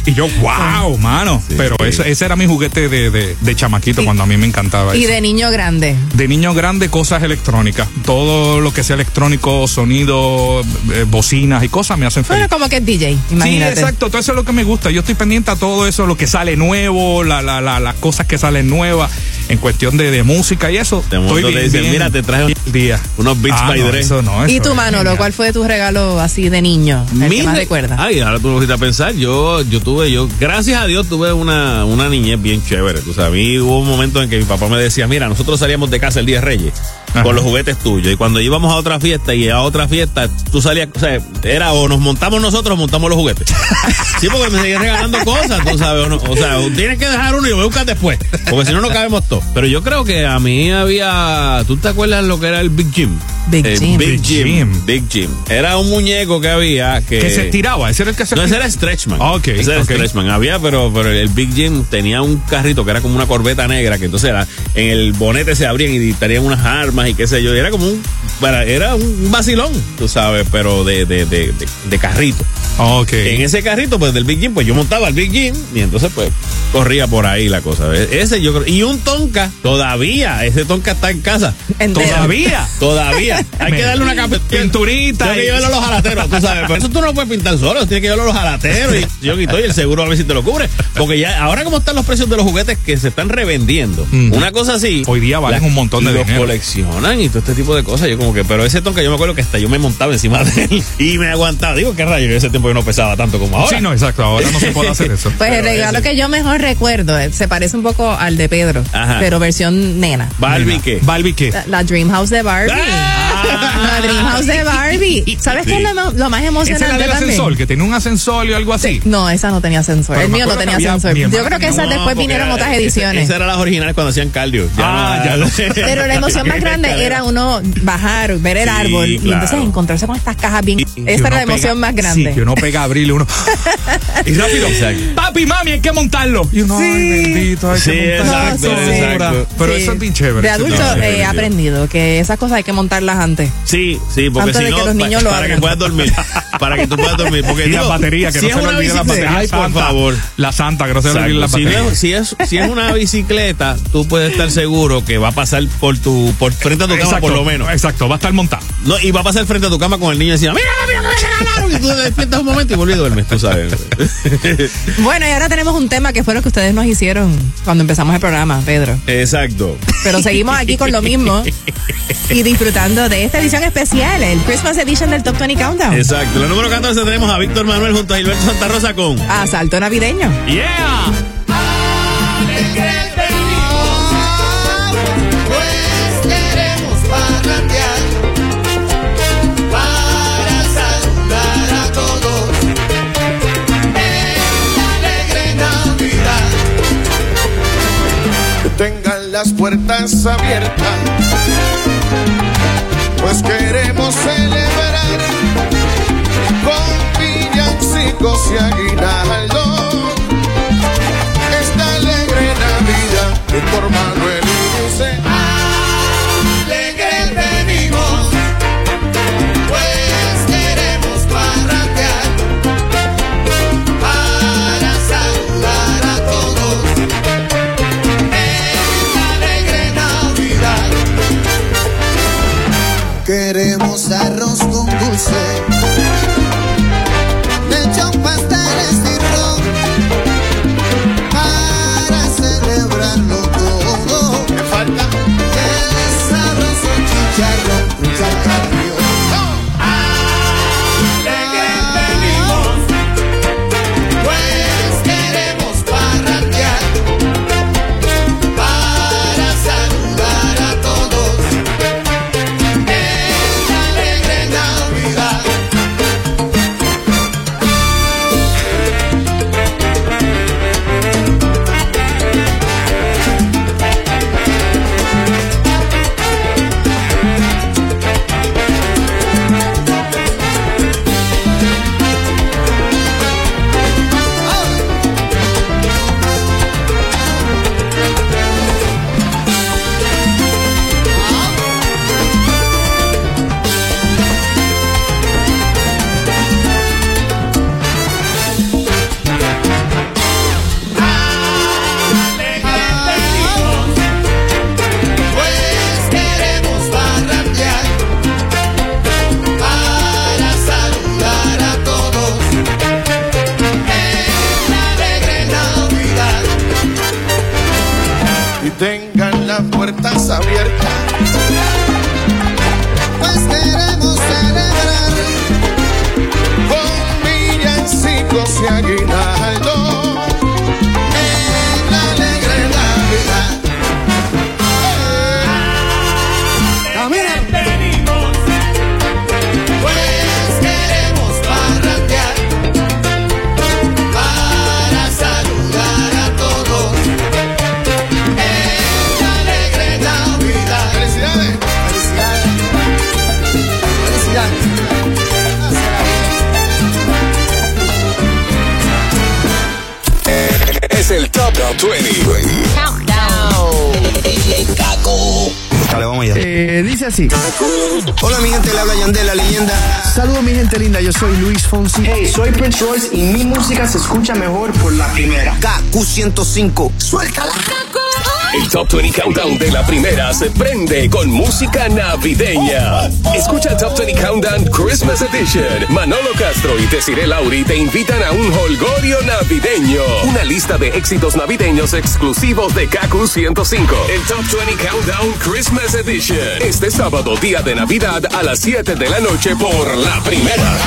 Y yo, wow, mano. Sí, Pero sí. Ese, ese era mi juguete de, de, de chamaquito Y- cuando a mí me encantaba Y eso. de niño grande. De niño grande, cosas electrónicas. Todo lo que sea electrónico, sonido, eh, bocinas y cosas me hacen feliz. Bueno, como que es DJ, Sí, imagínate. exacto, todo eso es lo que me gusta. Yo estoy pendiente a todo eso, lo que sale nuevo, la, la, la- las cosas que salen nuevas en cuestión de, de música y eso. De Estoy te bien, dicen, bien mira, te traje un- día. unos Beats Ah, by no, Dre. eso no, ¿Y eso es Manolo, genial. cuál fue tu regalo así de niño? El Mi que más re- recuerdas. Ay, ahora tú lo a pensar. Yo, yo tuve, yo, gracias a Dios, tuve una, una niñez bien chévere. Tú sabes, a mí hubo un momento en que mi papá me decía, mira, nosotros salíamos de casa el día de Reyes Ajá. con los juguetes tuyos. Y cuando íbamos a otra fiesta y a otra fiesta, tú salías, o sea, era o nos montamos nosotros o montamos los juguetes. [laughs] sí, porque me seguían regalando cosas, tú sabes. O, no- o sea, tienes que dejar uno y lo voy a buscar después. Porque si no, no cabemos todos. Pero yo creo que a mí había, ¿tú te acuerdas lo que era el Big Jim? Big Jim. Big Big Jim. Jim. Big Jim. Era un muñeco que había que... Que se estiraba, ese era el que se No, ese era Stretchman. Ah, ok, Ese era ok. Stretchman. Había, pero, pero el Big Jim tenía un carrito que era como una corbeta negra, que entonces era, en el bonete se abrían y estarían unas armas y qué sé yo. Era como un, era un vacilón, tú sabes, pero de, de, de, de carrito. Ok. En ese carrito, pues del Big Jim, pues yo montaba el Big Jim y entonces pues corría por ahí la cosa. Ese yo creo. Y un Tonka, todavía, ese Tonka está en casa. Entero. Todavía. [laughs] Todavía. Hay que darle una capa- Pinturita Hay que llevarlo a los jalateros, tú sabes. Pero eso tú no lo puedes pintar solo, tienes que llevarlo a los jalateros y yo quito y el seguro a ver si te lo cubre. Porque ya, ahora como están los precios de los juguetes que se están revendiendo, una cosa así. Hoy día valen la- un montón de los dinero. coleccionan y todo este tipo de cosas. Yo como que, pero ese tonka yo me acuerdo que hasta yo me montaba encima de él y me aguantaba. Digo, qué rayo, ese tiempo yo no pesaba tanto como ahora. Sí, no, exacto. Ahora no se puede hacer eso. Pues el Pero regalo ese- que yo mejor recuerdo eh, se parece un poco al de Pedro, Ajá. pero versión nena. Barbie, ¿qué? Barbie, ¿qué? La, la Dream House de Barbie. Ah. La Dream House de Barbie. [laughs] ¿Sabes qué es lo, lo más Esa es la emocionante del también? ascensor, que tiene un ascensor y algo así. No, esa no tenía. Pero el mío no tenía mi Yo creo que tenía esas No, después porque vinieron era- otras ediciones. Esas eran las originales cuando hacían cardio. Ah, ya lo sé. Pero la emoción más [laughs] grande era uno bajar, ver el Sí, árbol y entonces encontrarse con estas cajas bien. Esa era la emoción pega- más grande. Sí, uno pega a abrir y uno. y rápido. Exacto. Papi, mami, hay que montarlo. Y uno, ay, bendito, hay Sí, que montarlo. exacto, No, sí, sí. exacto. Pero Sí. eso es bien chévere. De adulto No, eh, he aprendido que esas cosas hay que montarlas antes. Sí, sí, porque Antes si de no, que los pa- niños lo para que puedas dormir. [laughs] para que tú puedas dormir. Porque Y digo, las baterías, que si no se le las bicicleta- baterías. Ay, por favor. La santa, que no se le olviden las Exacto. Si, no baterías. es, si, es, si es una bicicleta, tú puedes estar seguro que va a pasar por tu por frente a tu cama Exacto, por lo menos. Exacto, va a estar montado. No, y va a pasar frente a tu cama con el niño encima. Mira, mira, mira, mira, y tú te despiertas un momento y vuelves y duermes, tú sabes. [laughs] Bueno, y ahora tenemos un tema que fue lo que ustedes nos hicieron cuando empezamos el programa, Pedro. Exacto. Pero seguimos aquí con lo mismo y disfrutando de esta edición especial, el Christmas Edition del Top 20 Countdown. Exacto. La número 14 tenemos a Víctor Manuel junto a Gilberto Santa Rosa con Asalto navideño. Yeah. Las puertas abiertas, pues queremos celebrar con villancicos y aguinaldos esta alegre Navidad que por Manuel Fonsi. Hey, soy Prince Royce y mi música se escucha mejor por la primera. KQ105. Suéltala. El Top 20 Countdown de la primera se prende con música navideña. Escucha el Top 20 Countdown Christmas Edition. Manolo Castro y Desiree Lauri te invitan a un holgorio navideño. Una lista de éxitos navideños exclusivos de KQ 105. El Top 20 Countdown Christmas Edition. Este sábado, día de Navidad, a las 7 de la noche por la primera.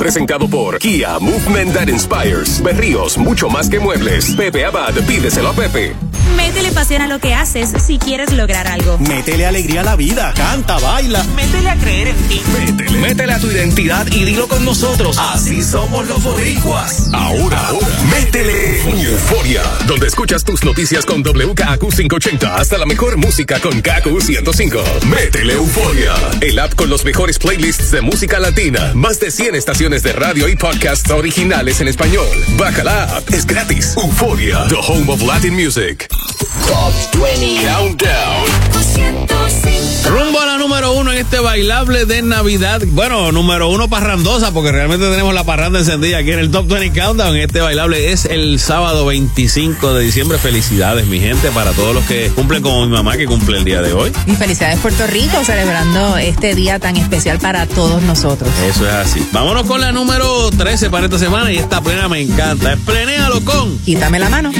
Presentado por Kia, Movement That Inspires. Berríos, mucho más que muebles. Pepe Abad, pídeselo a Pepe. Métele pasión a lo que haces si quieres lograr algo. Métele alegría a la vida, canta, baila. Métele a creer en ti. Métele. Métele a tu identidad y dilo con nosotros. Así somos los boricuas. Ahora, ahora, métele Euforia, donde escuchas tus noticias con WKQ 580 hasta la mejor música con KQ 105. Métele Euforia, el app con los mejores playlists de música latina, más de 100 estaciones de radio y podcasts originales en español. Baja la app, es gratis. Euforia, the home of Latin music. Top 20 Countdown. Rumbo a la número uno en este bailable de Navidad. Bueno, número uno parrandosa, porque realmente tenemos la parranda encendida aquí en el Top 20 Countdown. Este bailable es el sábado 25 de diciembre. Felicidades, mi gente, para todos los que cumplen como mi mamá, que cumple el día de hoy. Y felicidades Puerto Rico celebrando este día tan especial para todos nosotros. Eso es así. Vámonos con la número 13 para esta semana y esta plena me encanta. Es plenéalo con. Quítame la mano.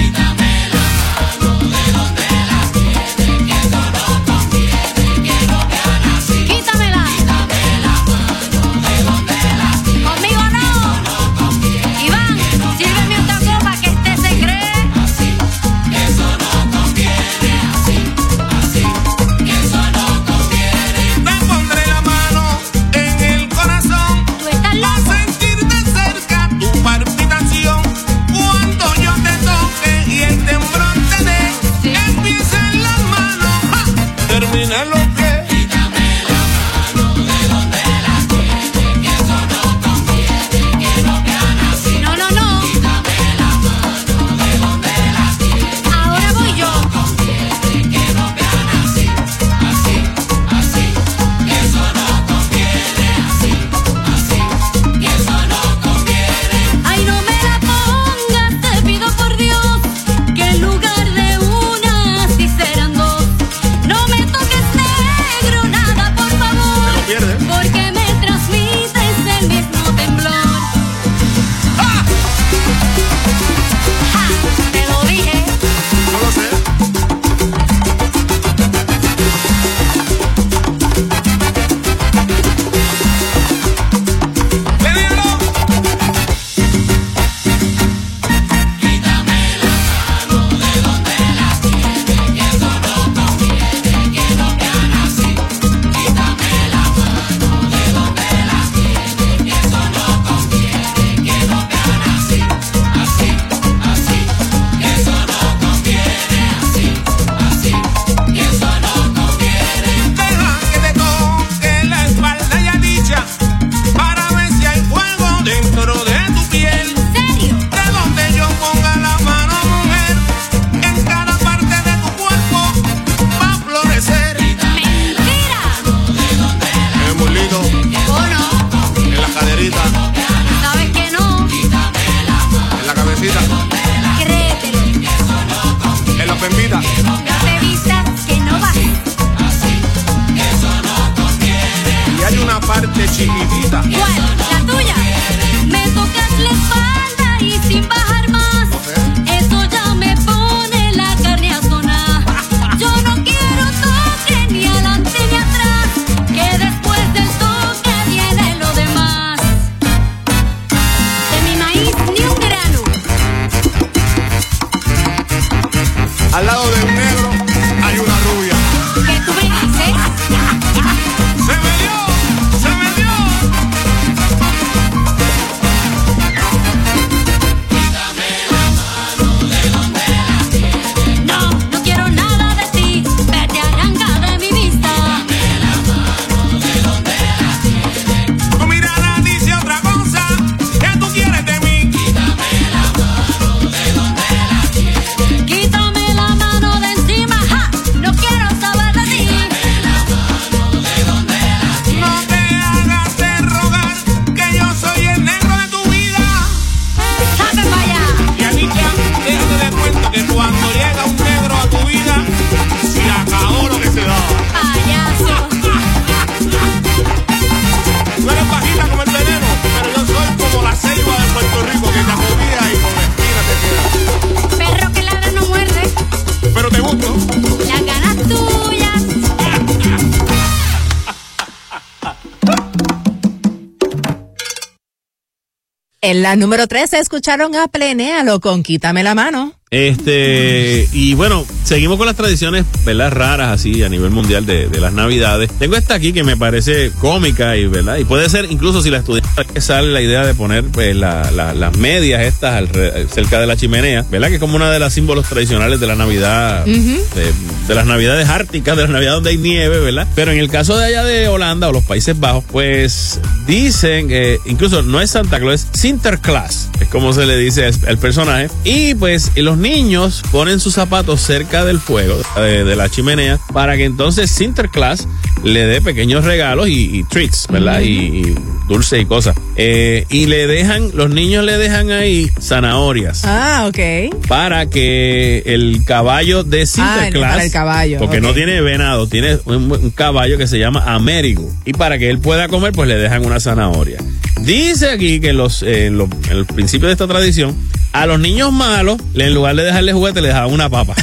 En la número 13 escucharon a Plenéalo con Quítame la mano. Este, y bueno, seguimos con las tradiciones, ¿verdad? Raras así a nivel mundial de, de las navidades. Tengo esta aquí que me parece cómica y, ¿verdad? Y puede ser, incluso si la estudiante sale la idea de poner pues, la- la- las medias estas cerca de la chimenea, ¿verdad? Que es como una de los símbolos tradicionales de la Navidad, de, de las Navidades árticas, de las Navidades donde hay nieve, ¿verdad? Pero en el caso de allá de Holanda o los Países Bajos, pues dicen que incluso no es Santa Claus, es Sinterklaas, es como se le dice al personaje. Y pues los niños ponen sus zapatos cerca del fuego, de, de la chimenea, para que entonces Sinterklaas le dé pequeños regalos y, y treats, ¿verdad? Y, y dulce y cosas. Eh, y le dejan, los niños le dejan ahí zanahorias. Ah, ok. Para que el caballo de Sinterklaas. para el caballo, Porque no tiene venado, tiene un, un caballo que se llama Américo. Y para que él pueda comer, pues le dejan una zanahoria. Dice aquí que los, eh, en los- en el principio de esta tradición, a los niños malos, en lugar de dejarle juguete, le dejaban una papa.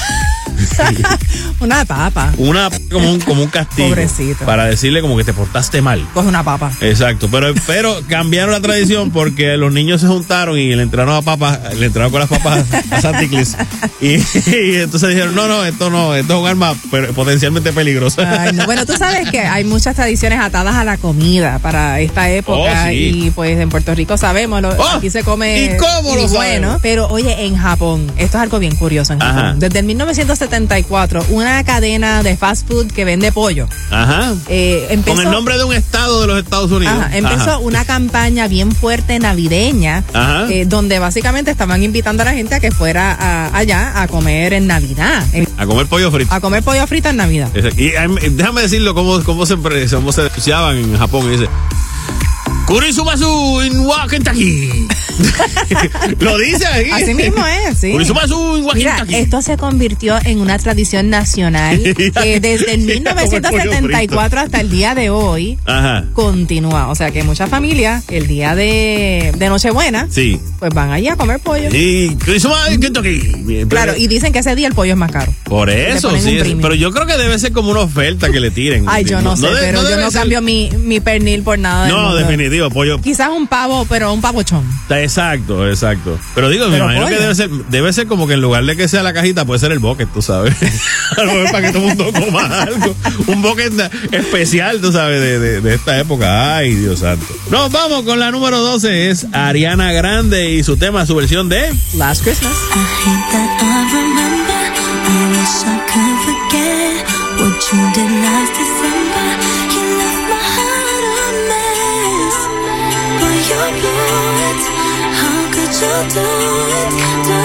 [laughs] Una papa. Una como un, como un castigo. Pobrecito. Para decirle como que te portaste mal. Coge una papa. Exacto, pero, pero cambiaron la tradición porque los niños se juntaron y le entraron a papas, le entraron con las papas a Santiclis. Y, y entonces dijeron, no, no, esto no, esto es un arma pero potencialmente peligrosa. Ay, no. Bueno, tú sabes que hay muchas tradiciones atadas a la comida para esta época Oh, sí. y pues en Puerto Rico sabemos, Oh, aquí se come ¿y cómo lo bueno, sabemos? pero oye, en Japón, esto es algo bien curioso en Japón. Ajá. Desde el 1974, una cadena de fast food que vende pollo Ajá. eh, empezó Con el nombre de un estado de los Estados Unidos. Ajá, empezó Ajá. una campaña bien fuerte navideña, Ajá. eh, donde básicamente estaban invitando a la gente a que fuera a- allá a comer en Navidad, en- A comer pollo frito. a comer pollo frito en Navidad. Y déjame decirlo cómo, cómo se, cómo se en Japón. Dice, Kurisumasu in wa Kentucky. [laughs] Lo dice ahí. Así mismo es, sí. Kurisumasu in wa Mira, Kentucky. esto se convirtió en una tradición nacional [laughs] que desde [laughs] el Comer pollo 1974 hasta el día de hoy Ajá. continúa. O sea que muchas familias, el día de, de Nochebuena, Sí. pues van allí a comer pollo. Y Kurisumasu in Kentucky. Bien, Claro, y dicen que ese día el pollo es más caro. Por eso, sí. es- pero yo creo que debe ser como una oferta que le tiren. Ay, yo no, sé, pero yo no ser- cambio mi, mi pernil por nada. del No, mundo. Definitivo, pollo. Quizás un pavo, pero un pavochón. Exacto, exacto. Pero digo, me Pero imagino pollo. que debe ser, debe ser como que en lugar de que sea la cajita, puede ser el bucket, tú sabes. [laughs] Para que todo el mundo coma algo. Un bucket especial, tú sabes, de, de- de esta época. Ay, Dios santo. Nos vamos con la número 12, es Ariana Grande y su tema, su versión de Last Christmas. that I remember. I wish I could forget what you did last do it? Do it?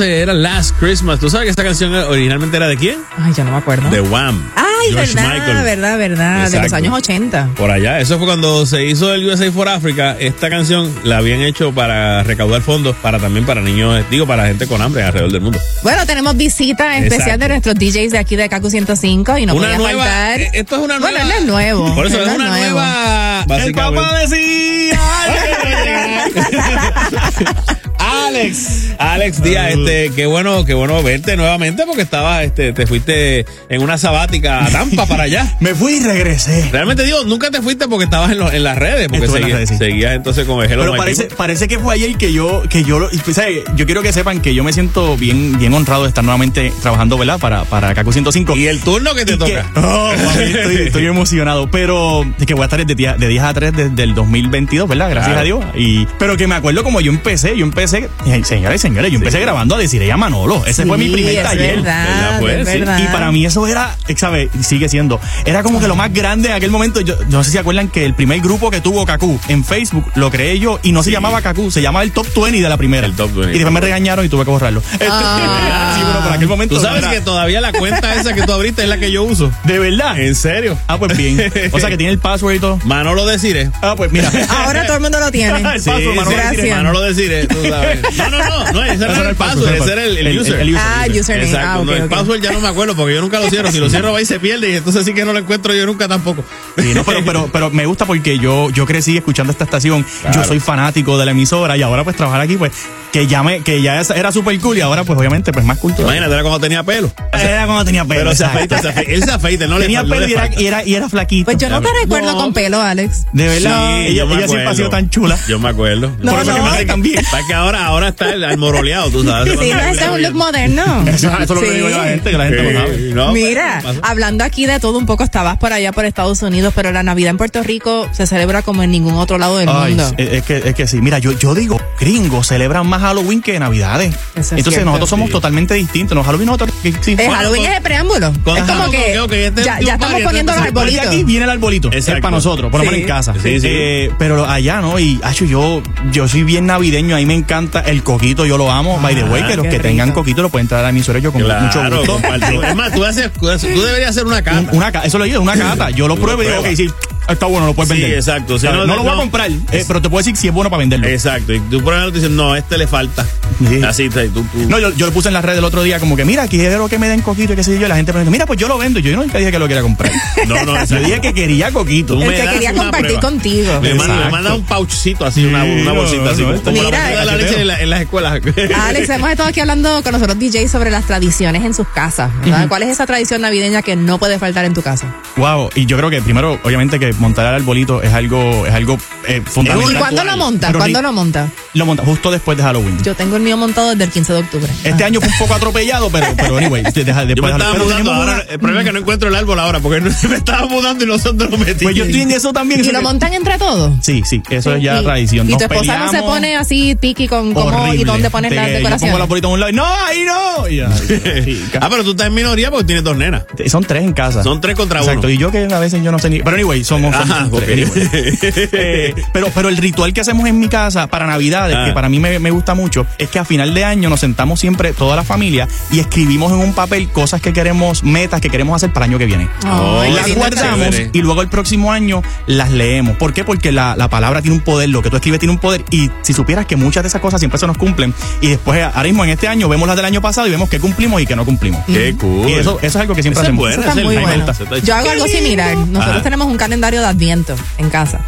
era Last Christmas. ¿Tú sabes que esta canción originalmente era de quién? Ay, ya no me acuerdo. De Wham. Ay, verdad, verdad, verdad, de los años 80. Por allá, eso fue cuando se hizo el USA for Africa. Esta canción la habían hecho para recaudar fondos para también para niños, digo, para gente con hambre alrededor del mundo. Bueno, tenemos visita especial de nuestros DJs de aquí de Kaku 105 y no una podía nueva, faltar. Eh, esto es una nueva. Bueno, no es nuevo. Por eso es, es una nueva. El papá decía. [laughs] [laughs] Alex. Alex Díaz, este, qué bueno, qué bueno verte nuevamente porque estabas, este, te fuiste en una sabática a Tampa para allá. [laughs] Me fui y regresé. Realmente digo, nunca te fuiste porque estabas en, lo- en las redes, porque en las seguías, redes, sí. seguías entonces con el Hello Pero My parece, People. parece que fue ayer que yo, que yo, pues, ¿sabe? yo quiero que sepan que yo me siento bien, bien honrado de estar nuevamente trabajando, ¿verdad? Para, para Kaku 105. Y el turno que te toca. Oh, mami, estoy, estoy [laughs] emocionado, pero es que voy a estar de, de 10 a 3 desde el 2022, ¿verdad? Gracias Claro. a Dios. Y, pero que me acuerdo como yo empecé, yo empecé, señoras y señores, yo empecé grabando a decir ella Manolo. Ese fue mi primer es taller. verdad, ¿Verdad, pues? es Sí. verdad. Y para mí eso era, ¿sabes? Sigue siendo. Era como que lo más grande en aquel momento. Yo, yo no sé si se acuerdan que el primer grupo que tuvo Kaku en Facebook lo creé yo y no se llamaba Kaku, se llamaba el Top 20 de la primera. El Top 20. Y después me regañaron y tuve que borrarlo. Este, Ah. sí, pero por aquel momento. Tú sabes que todavía la cuenta esa que tú abriste es la que yo uso. ¿De verdad? ¿En serio? Ah, pues bien. O sea que tiene el password y todo. Manolo Deciré. Ah, pues mira. Ahora todo el mundo lo tiene. [laughs] El password, Manolo Gracias. Deciré. Manolo Deciré, tú sabes. [laughs] No, no, no, no Ese era el password, ese era el, el user. Ah, username. Exacto, Ah, ok, no, el password ya no me acuerdo porque yo nunca lo cierro. Si lo cierro va y se pierde y entonces sí que no lo encuentro yo nunca tampoco. Sí, no, pero, pero, pero me gusta porque yo, yo crecí escuchando esta estación. Claro. Yo soy fanático de la emisora y ahora pues trabajar aquí, pues, que ya me, que ya era súper cool y ahora pues obviamente pues más cultura. Imagínate, era cuando tenía pelo. Era cuando tenía pelo. Pero se afeita, se afeita. Él se afeita, no le tenía fal- no pelo le y era, y, era, y era flaquito. Pues yo no te recuerdo con pelo, Alex. De verdad, Sí, ella, yo me ella siempre ha sido acuerdo. tan chula. Yo me acuerdo. No, Por eso no. que me hace También. Para que ahora, ahora está el almoroleado, tú sabes. Sí, no, ese es un look moderno. Eso, eso es lo que Sí. digo yo a la gente, que la gente lo sabe. No, Mira, hablando aquí de todo un poco, estabas por allá por Estados Unidos, pero la Navidad en Puerto Rico se celebra como en ningún otro lado del Ay, mundo. es, es que, es que sí. Mira, yo, yo digo, gringos celebran más Halloween que Navidades. Eso es Entonces cierto. nosotros somos Sí. totalmente distintos. Los Halloween nosotros. sí. Eh, Bueno, Halloween con- es el preámbulo. con- es como que ok, ok, este es ya, ya estamos poniendo los arbolitos. aquí viene el arbolito. Exacto. Es para nosotros, por lo menos en casa. Sí, sí. Eh, pero allá, ¿no? Y acho, yo, yo soy bien navideño, a mí me encanta el coquito, yo lo amo. By the way, que los que tengan coquito lo pueden traer a mi suero yo con mucho gusto. Es más, tú, haces, tú deberías hacer una Un- cata. Una, eso lo digo, una cata. Yo lo pruebo y digo, ok, sí, está bueno, lo puedes Sí, vender. exacto. Si no, no, lo voy a comprar, eh, pero te puedo decir si es bueno para venderlo. Exacto. Y tú por ejemplo dices, no, este le falta. Sí. Así, tú, tú- No, yo, yo lo puse en las redes el otro día, como que, mira, quiero que me den coquito y qué sé yo. Y la gente me dice, mira, pues yo lo vendo. Yo nunca dije que lo quería comprar. [laughs] No, no, yo dije que quería coquito. El me que quería compartir prueba. contigo. Me manda, me Exacto. manda un pouchcito así, una, Sí, bolsita no, así. no, como la Mira, de la leche en, la- en las escuelas. [laughs] Alex, hemos estado aquí hablando con nosotros DJ sobre las tradiciones en sus casas. ¿verdad? ¿Cuál es esa tradición navideña que no puede faltar en tu casa? Wow, y yo creo que primero, obviamente, que montar el arbolito es algo, es algo eh, fundamental. ¿Y cuándo lo montas? Pero ¿Cuándo lo montas? Lo monta justo después de Halloween. Yo tengo el mío montado desde el 15 de octubre. Este año fue un poco [laughs] atropellado, pero, pero anyway, de- después me estaba mudando tenemos ahora. una- El problema es que no encuentro el árbol ahora, porque [laughs] me estaba mudando y nosotros lo metimos. Pues yo estoy en eso también. ¿Y lo que- montan entre todos? Sí, sí, eso es ya Y- tradición. Y tu esposa no se pone así piqui con cómo y dónde pones De las que Yo pongo la bolita a un lado y no, ahí no. Y. [laughs] Ah, pero tú estás en minoría porque tienes dos nenas. Son tres en casa. Son tres contra Exacto, uno. y yo que a veces yo no sé ni. Pero anyway, Ajá, anyway. [laughs] Eh, pero, pero el ritual que hacemos en mi casa para Navidades, Ah. que para mí me, me gusta mucho, es que a final de año nos sentamos siempre toda la familia y escribimos en un papel cosas que queremos, metas que queremos hacer para el año que viene. Oh, las guardamos chévere. y luego el próximo año las leemos. ¿Por qué? Porque la, la palabra tiene un poder, lo que tú escribes tiene un poder y si supieras que muchas de esas cosas siempre se nos cumplen y después ahora mismo en este año vemos las del año pasado y vemos qué cumplimos y qué no cumplimos. Qué cool. Y eso, eso es algo que siempre hacemos. buena, Eso está muy bueno. Yo hago algo similar. Nosotros Ajá. tenemos un calendario de Adviento en casa.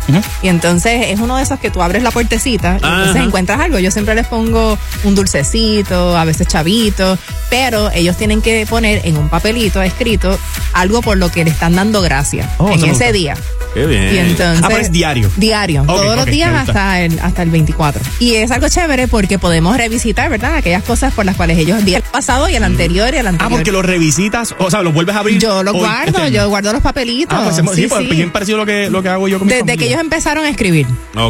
Y entonces es uno de esos que tú abres la puertecita y entonces Ajá. encuentras algo. Yo siempre les pongo un dulcecito, a veces chavito, pero ellos tienen que poner en un papelito escrito algo por lo que le están dando gracias Oh, en ese día. Qué bien. Y entonces, Ah, pero es diario. Diario, todos los días hasta el, hasta el 24. Y es algo chévere porque podemos revisitar, ¿verdad? Aquellas cosas por las cuales ellos el pasado y el anterior y el anterior. Ah, porque lo revisitas, o sea, lo vuelves a abrir. Yo los guardo, este yo guardo los papelitos. Ah, pues sí, Sí, pues sí. bien parecido lo que, lo que hago yo con mi Desde que ellos empezaron a escribir.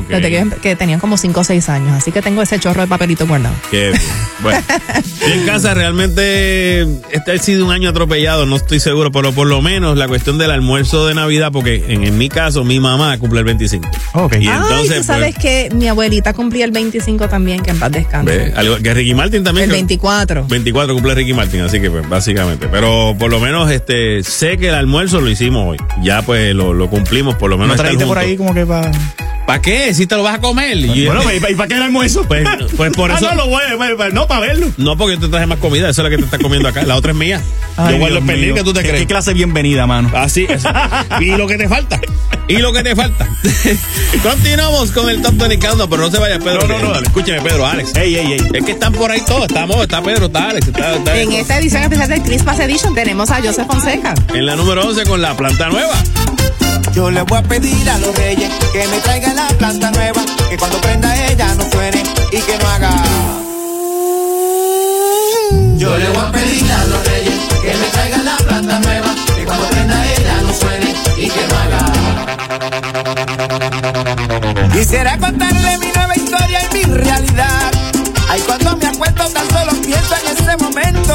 Desde que, ellos que tenían como 5 o 6 años. Así que tengo ese chorro de papelitos guardado. Qué bien. Bueno, [laughs] en casa realmente este ha sido un año atropellado, no estoy seguro, pero por lo menos la cuestión del almuerzo de Navidad, porque en, en mi caso, mi mamá cumple el 25. Ok. Y Ay, entonces, tú sabes pues, que mi abuelita cumplía el 25 también, que en paz descanse. algo que Ricky Martin también. El que- 24. 24 cumple Ricky Martin, así que pues básicamente. Pero por lo menos este sé que el almuerzo lo hicimos hoy. Ya pues lo, lo cumplimos, por lo menos. ¿No trajiste por ahí como que para...? ¿Para qué? Si te lo vas a comer. Y- Bueno, ¿y para qué el almuerzo? Pues, pues por [laughs] Ah, eso. no, lo voy a- no, para verlo. No, porque yo te traje más comida, eso es la que te estás comiendo acá. La otra es mía. Ay, yo guardo el pernil que tú te ¿Qué- crees. ¿Qué clase bienvenida, mano? Así es. [laughs] y lo que te falta. Y lo que te falta. [laughs] Continuamos con el Top 20 Countdown, pero no se vaya, Pedro. No, no, no, dale. Escúcheme, Pedro, Alex. Ey, ey, ey. Es que están por ahí todos. Estamos, está Pedro, está Alex. Está, está- En esta edición especial del Christmas Edition tenemos a Joseph Fonseca. en la número 11 con la planta nueva. Yo le voy a pedir a los reyes que me traigan la planta nueva, que cuando prenda ella no suene y que no haga. Yo le voy a pedir a los reyes que me traigan la planta nueva, que cuando prenda ella no suene y que no haga. Quisiera contarle mi nueva historia y mi realidad. Ay, cuando me acuerdo tan solo pienso en ese momento.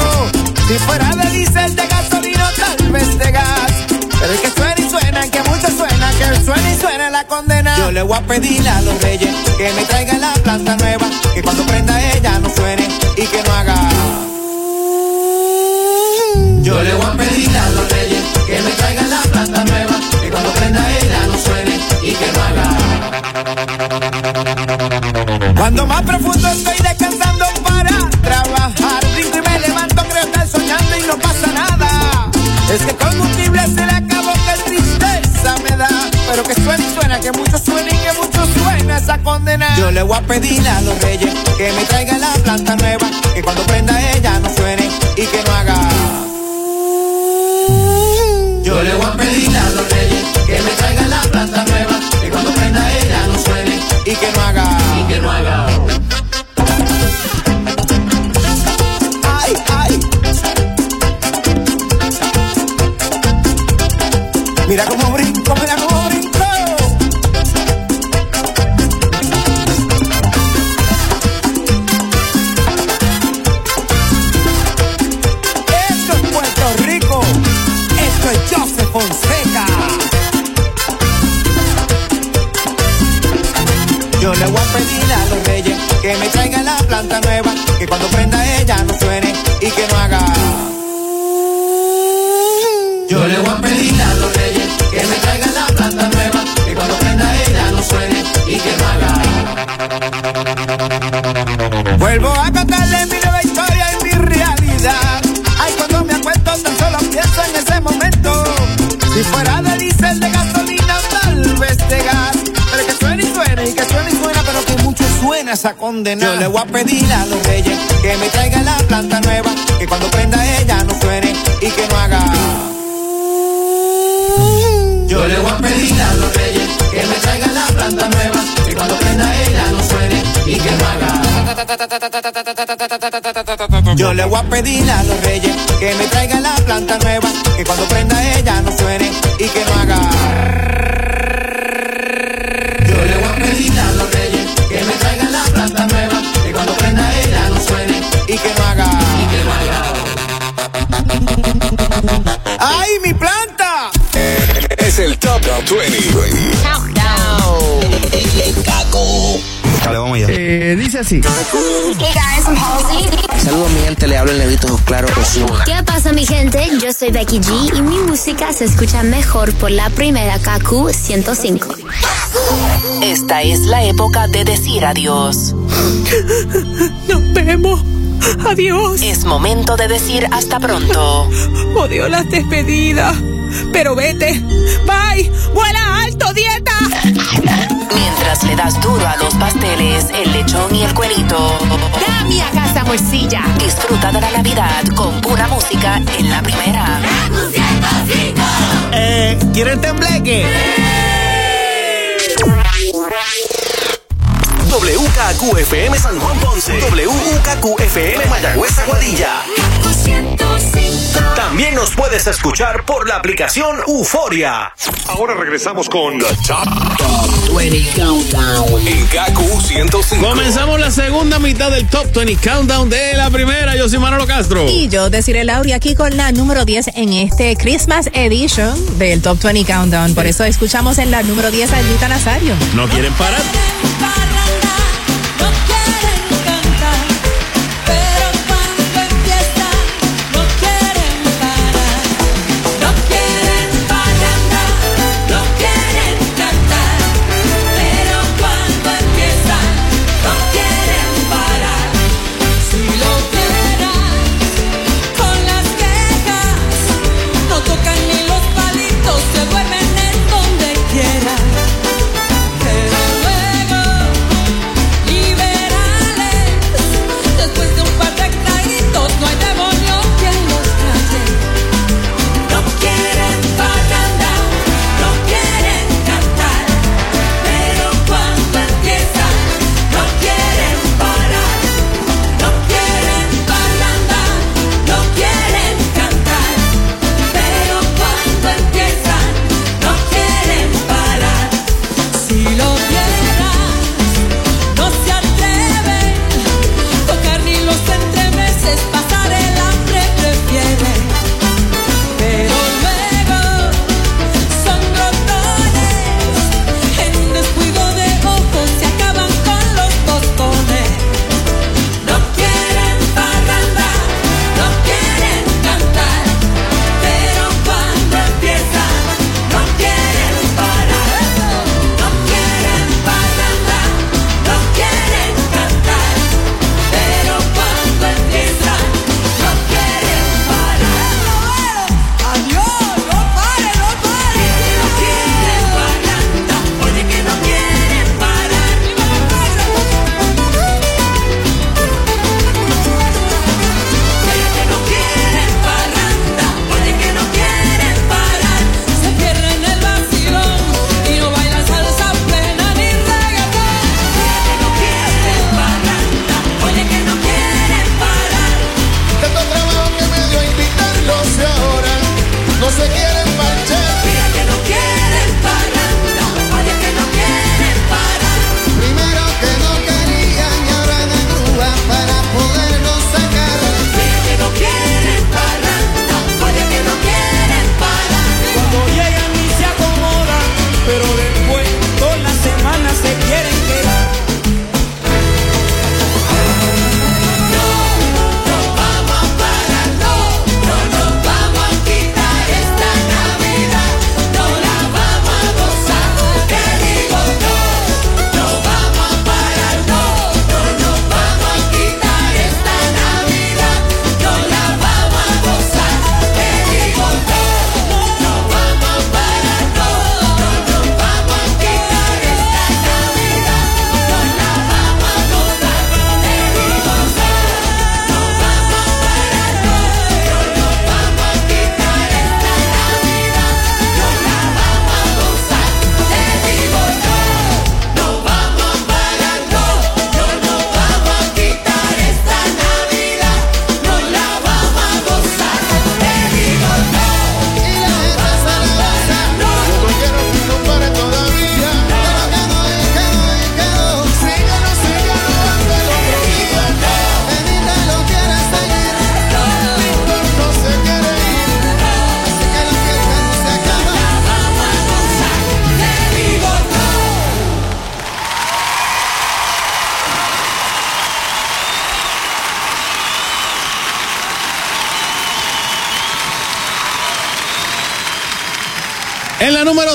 Si fuera de diésel, de gasolina, tal vez de gas. Pero es que que mucho suena, que suena y suena la condena. Yo le voy a pedir a los reyes que me traigan la planta nueva, que cuando prenda ella no suene y que no haga. Yo le voy a pedir a los reyes que me traigan la planta nueva, que cuando prenda ella no suene y que no haga. Cuando más profundo estoy descansando para trabajar, brinco y me levanto, creo estar soñando y no pasa nada. Es que combustible le Pero que suena y suena, que mucho suena y que mucho suena esa condena. Yo le voy a pedir a los reyes que me traigan la planta nueva, que cuando prenda ella no suene y que no haga. Yo le voy a pedir a los reyes que me traigan la planta nueva, que cuando prenda ella no suene y que no haga. Y que no haga. Ay, ay. Mira cómo brinco, mira cómo esa condena. Yo le voy a pedir a los reyes que me traigan la planta nueva, que cuando prenda ella no suene y que no haga. Yo le voy a pedir a los reyes que me traigan la planta nueva, que cuando prenda ella no suene y que no haga. Yo le voy a pedir a los reyes que me traigan la planta nueva, que cuando prenda ella no suene y que no haga. 20. Countdown. Dale, vamos ya. Eh, dice así. Saludos, mi gente. Le hablo el negrito claro ¿Qué pasa, mi gente? Yo soy Becky G y mi música se escucha mejor por la primera KQ 105. Esta es la época de decir adiós. Nos vemos. Adiós. Es momento de decir hasta pronto. Odio las despedidas. Pero vete. Bye. Vuela alto, dieta. Mientras le das duro a los pasteles, el lechón y el cuerito. Dame acá esa morcilla. Disfruta de la Navidad con pura música en la primera. Eh, ¿quieren tembleque? WKQFM San Juan Ponce. WKQFM Mayagüez Aguadilla. También nos puedes escuchar por la aplicación Euforia. Ahora regresamos con The Top, 20 Countdown en KQ 105. Comenzamos la segunda mitad del Top 20 Countdown de la primera. Yo soy Manolo Castro. Y yo, Desiree Lauri, aquí con la número 10 en este Christmas Edition del Top 20 Countdown. Por eso escuchamos en la número 10 a Anita Nazario. No quieren parar.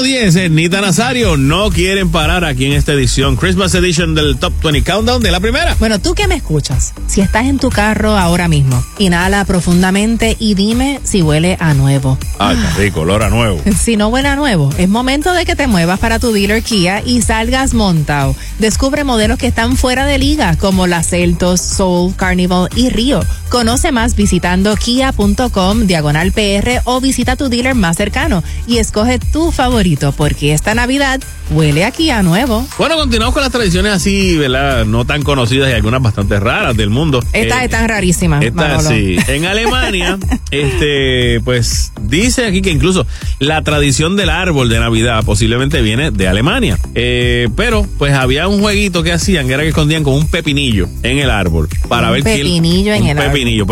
10, eh, Nita Nazario, no quieren parar aquí en esta edición, Christmas Edition del Top 20 Countdown de la primera. Bueno, tú que me escuchas, si estás en tu carro ahora mismo, inhala profundamente y dime si huele a nuevo. Ay, qué rico, olor a nuevo. [laughs] Si no huele a nuevo, es momento de que te muevas para tu dealer Kia y salgas montado. Descubre modelos que están fuera de liga, como la Celtos, Soul, Carnival y Río. Conoce más visitando kia.com diagonal PR o visita tu dealer más cercano y escoge tu favorito, porque esta Navidad huele aquí a nuevo. Bueno, continuamos con las tradiciones así, ¿verdad? No tan conocidas y algunas bastante raras del mundo. Esta Eh, es tan rarísima. Esta Manolo. sí. En [laughs] Alemania, este, pues dice aquí que incluso la tradición del árbol de Navidad posiblemente viene de Alemania. Eh, pero, pues había un jueguito que hacían, que era que escondían con un pepinillo en el árbol para Un ver quién- pepinillo en el árbol. pepinillo.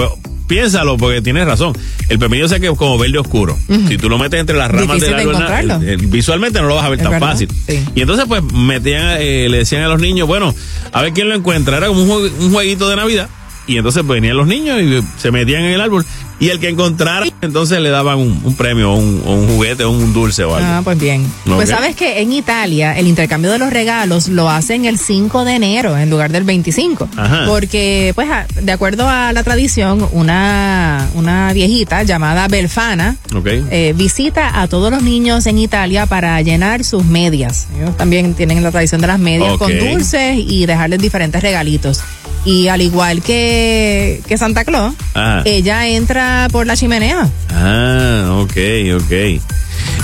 Piénsalo, porque tienes razón. El pepinillo sé que es como verde oscuro. Si tú lo metes entre las ramas Difícil del de eh, visualmente no lo vas a ver tan verdad, fácil. sí. Y entonces, pues, metían, eh, le decían a los niños, bueno, a ver quién lo encuentra. Era como un, jue- un jueguito de Navidad. Y entonces pues, venían los niños y se metían en el árbol. Y el que encontrara, entonces le daban un, un premio, o un, un juguete, o un dulce o algo. Ah, pues bien. Pues sabes que en Italia el intercambio de los regalos lo hacen el 5 de enero en lugar del 25. Ajá. Porque, pues, de acuerdo a la tradición, una, una viejita llamada Belfana eh, visita a todos los niños en Italia para llenar sus medias. Ellos también tienen la tradición de las medias con dulces y dejarles diferentes regalitos. Y al igual que, que Santa Claus, Ajá. ella entra por la chimenea. Ah, ok, ok.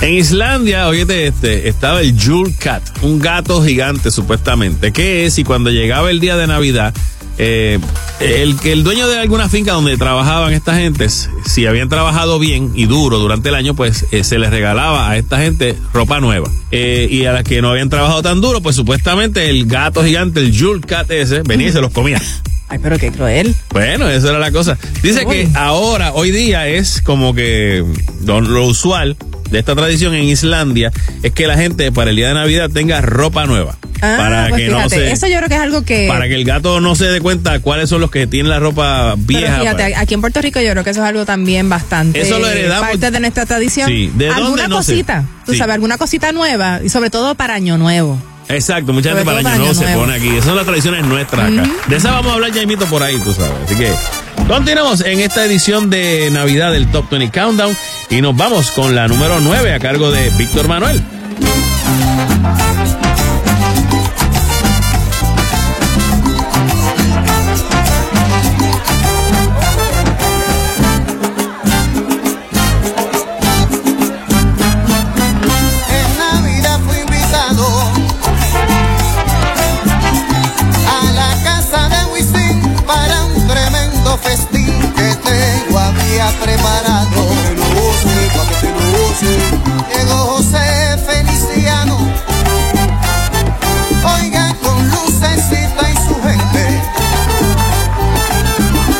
En Islandia, oíste, este, estaba el Jule Cat, un gato gigante supuestamente, que es y cuando llegaba el día de Navidad, eh, el que el dueño de alguna finca donde trabajaban estas gentes, si habían trabajado bien y duro durante el año, pues eh, se les regalaba a esta gente ropa nueva. Eh, y a las que no habían trabajado tan duro, pues supuestamente el gato gigante, el Jule Cat ese, venía y se los comía. [laughs] Ay, pero qué cruel. Bueno, esa era la cosa. Dice Uy. que ahora, hoy día, es como que lo, lo usual de esta tradición en Islandia es que la gente para el día de Navidad tenga ropa nueva. Ah, para pues que no se. eso yo creo que es algo que... Para que el gato no se dé cuenta cuáles son los que tienen la ropa Pero vieja. fíjate, para- aquí en Puerto Rico yo creo que eso es algo también bastante Eso lo heredamos- parte de nuestra tradición. Sí, ¿de alguna dónde? No sé. cosita, tú Sí. sabes, alguna cosita nueva y sobre todo para Año Nuevo. Exacto, mucha gente para año nuevo se pone aquí. Esas son las tradiciones nuestras acá. De esa vamos a hablar ya mismo por ahí, tú sabes. Así que continuamos en esta edición de Navidad del Top 20 Countdown y nos vamos con la número 9 a cargo de Víctor Manuel. Había preparado. Llegó José Feliciano, oiga con lucecita y su gente.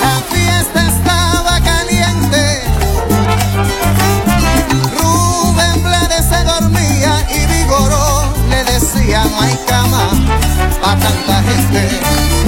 La fiesta estaba caliente. Rubén Blades se dormía y Vigoró le decía no hay cama para tanta gente.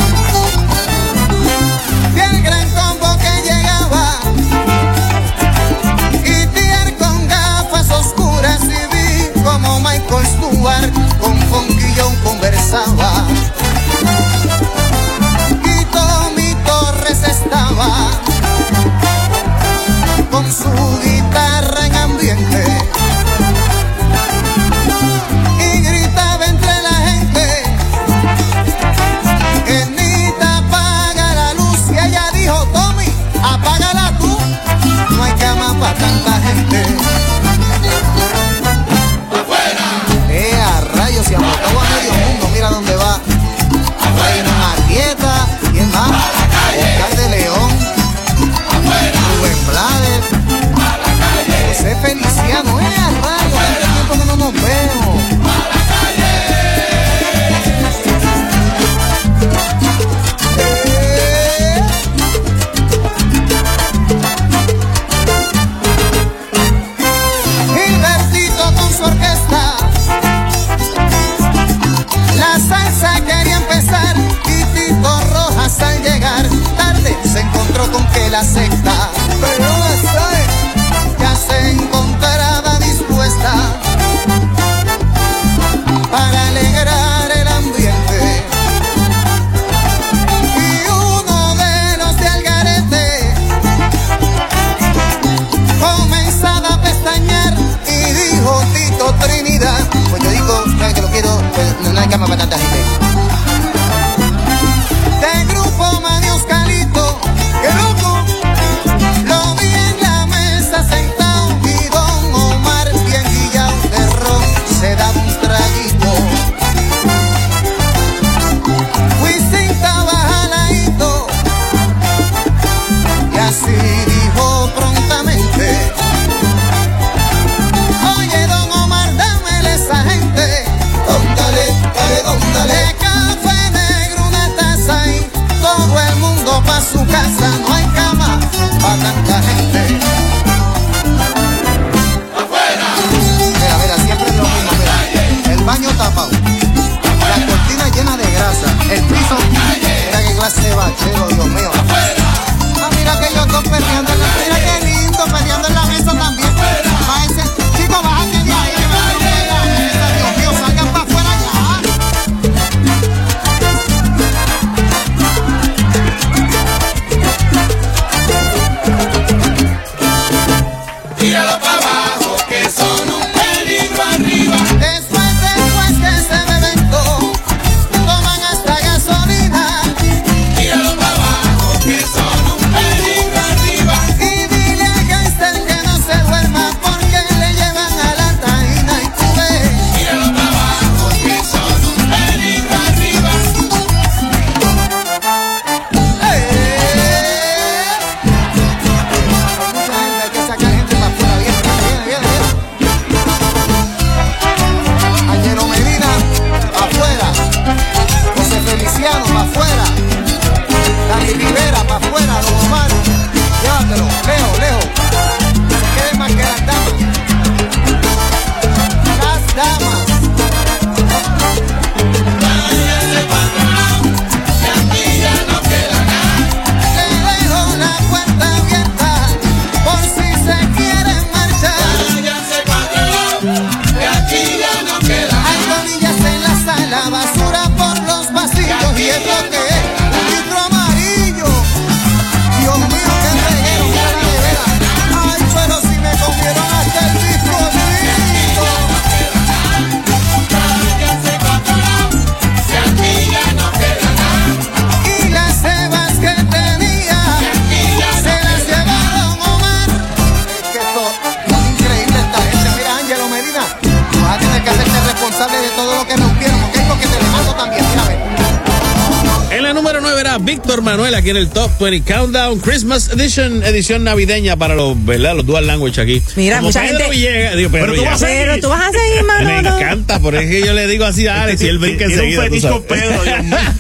Víctor Manuel aquí en el Top 20 Countdown Christmas Edition, edición navideña para los, ¿verdad? Los dual language aquí. Mira, Como mucha Pedro gente- Villegas, digo, Pedro Pero tú vas a Villegas. Pero tú vas a seguir, Me encanta, por eso que yo le digo así a Alex y él brinca un enseguida. sabes. con Pedro.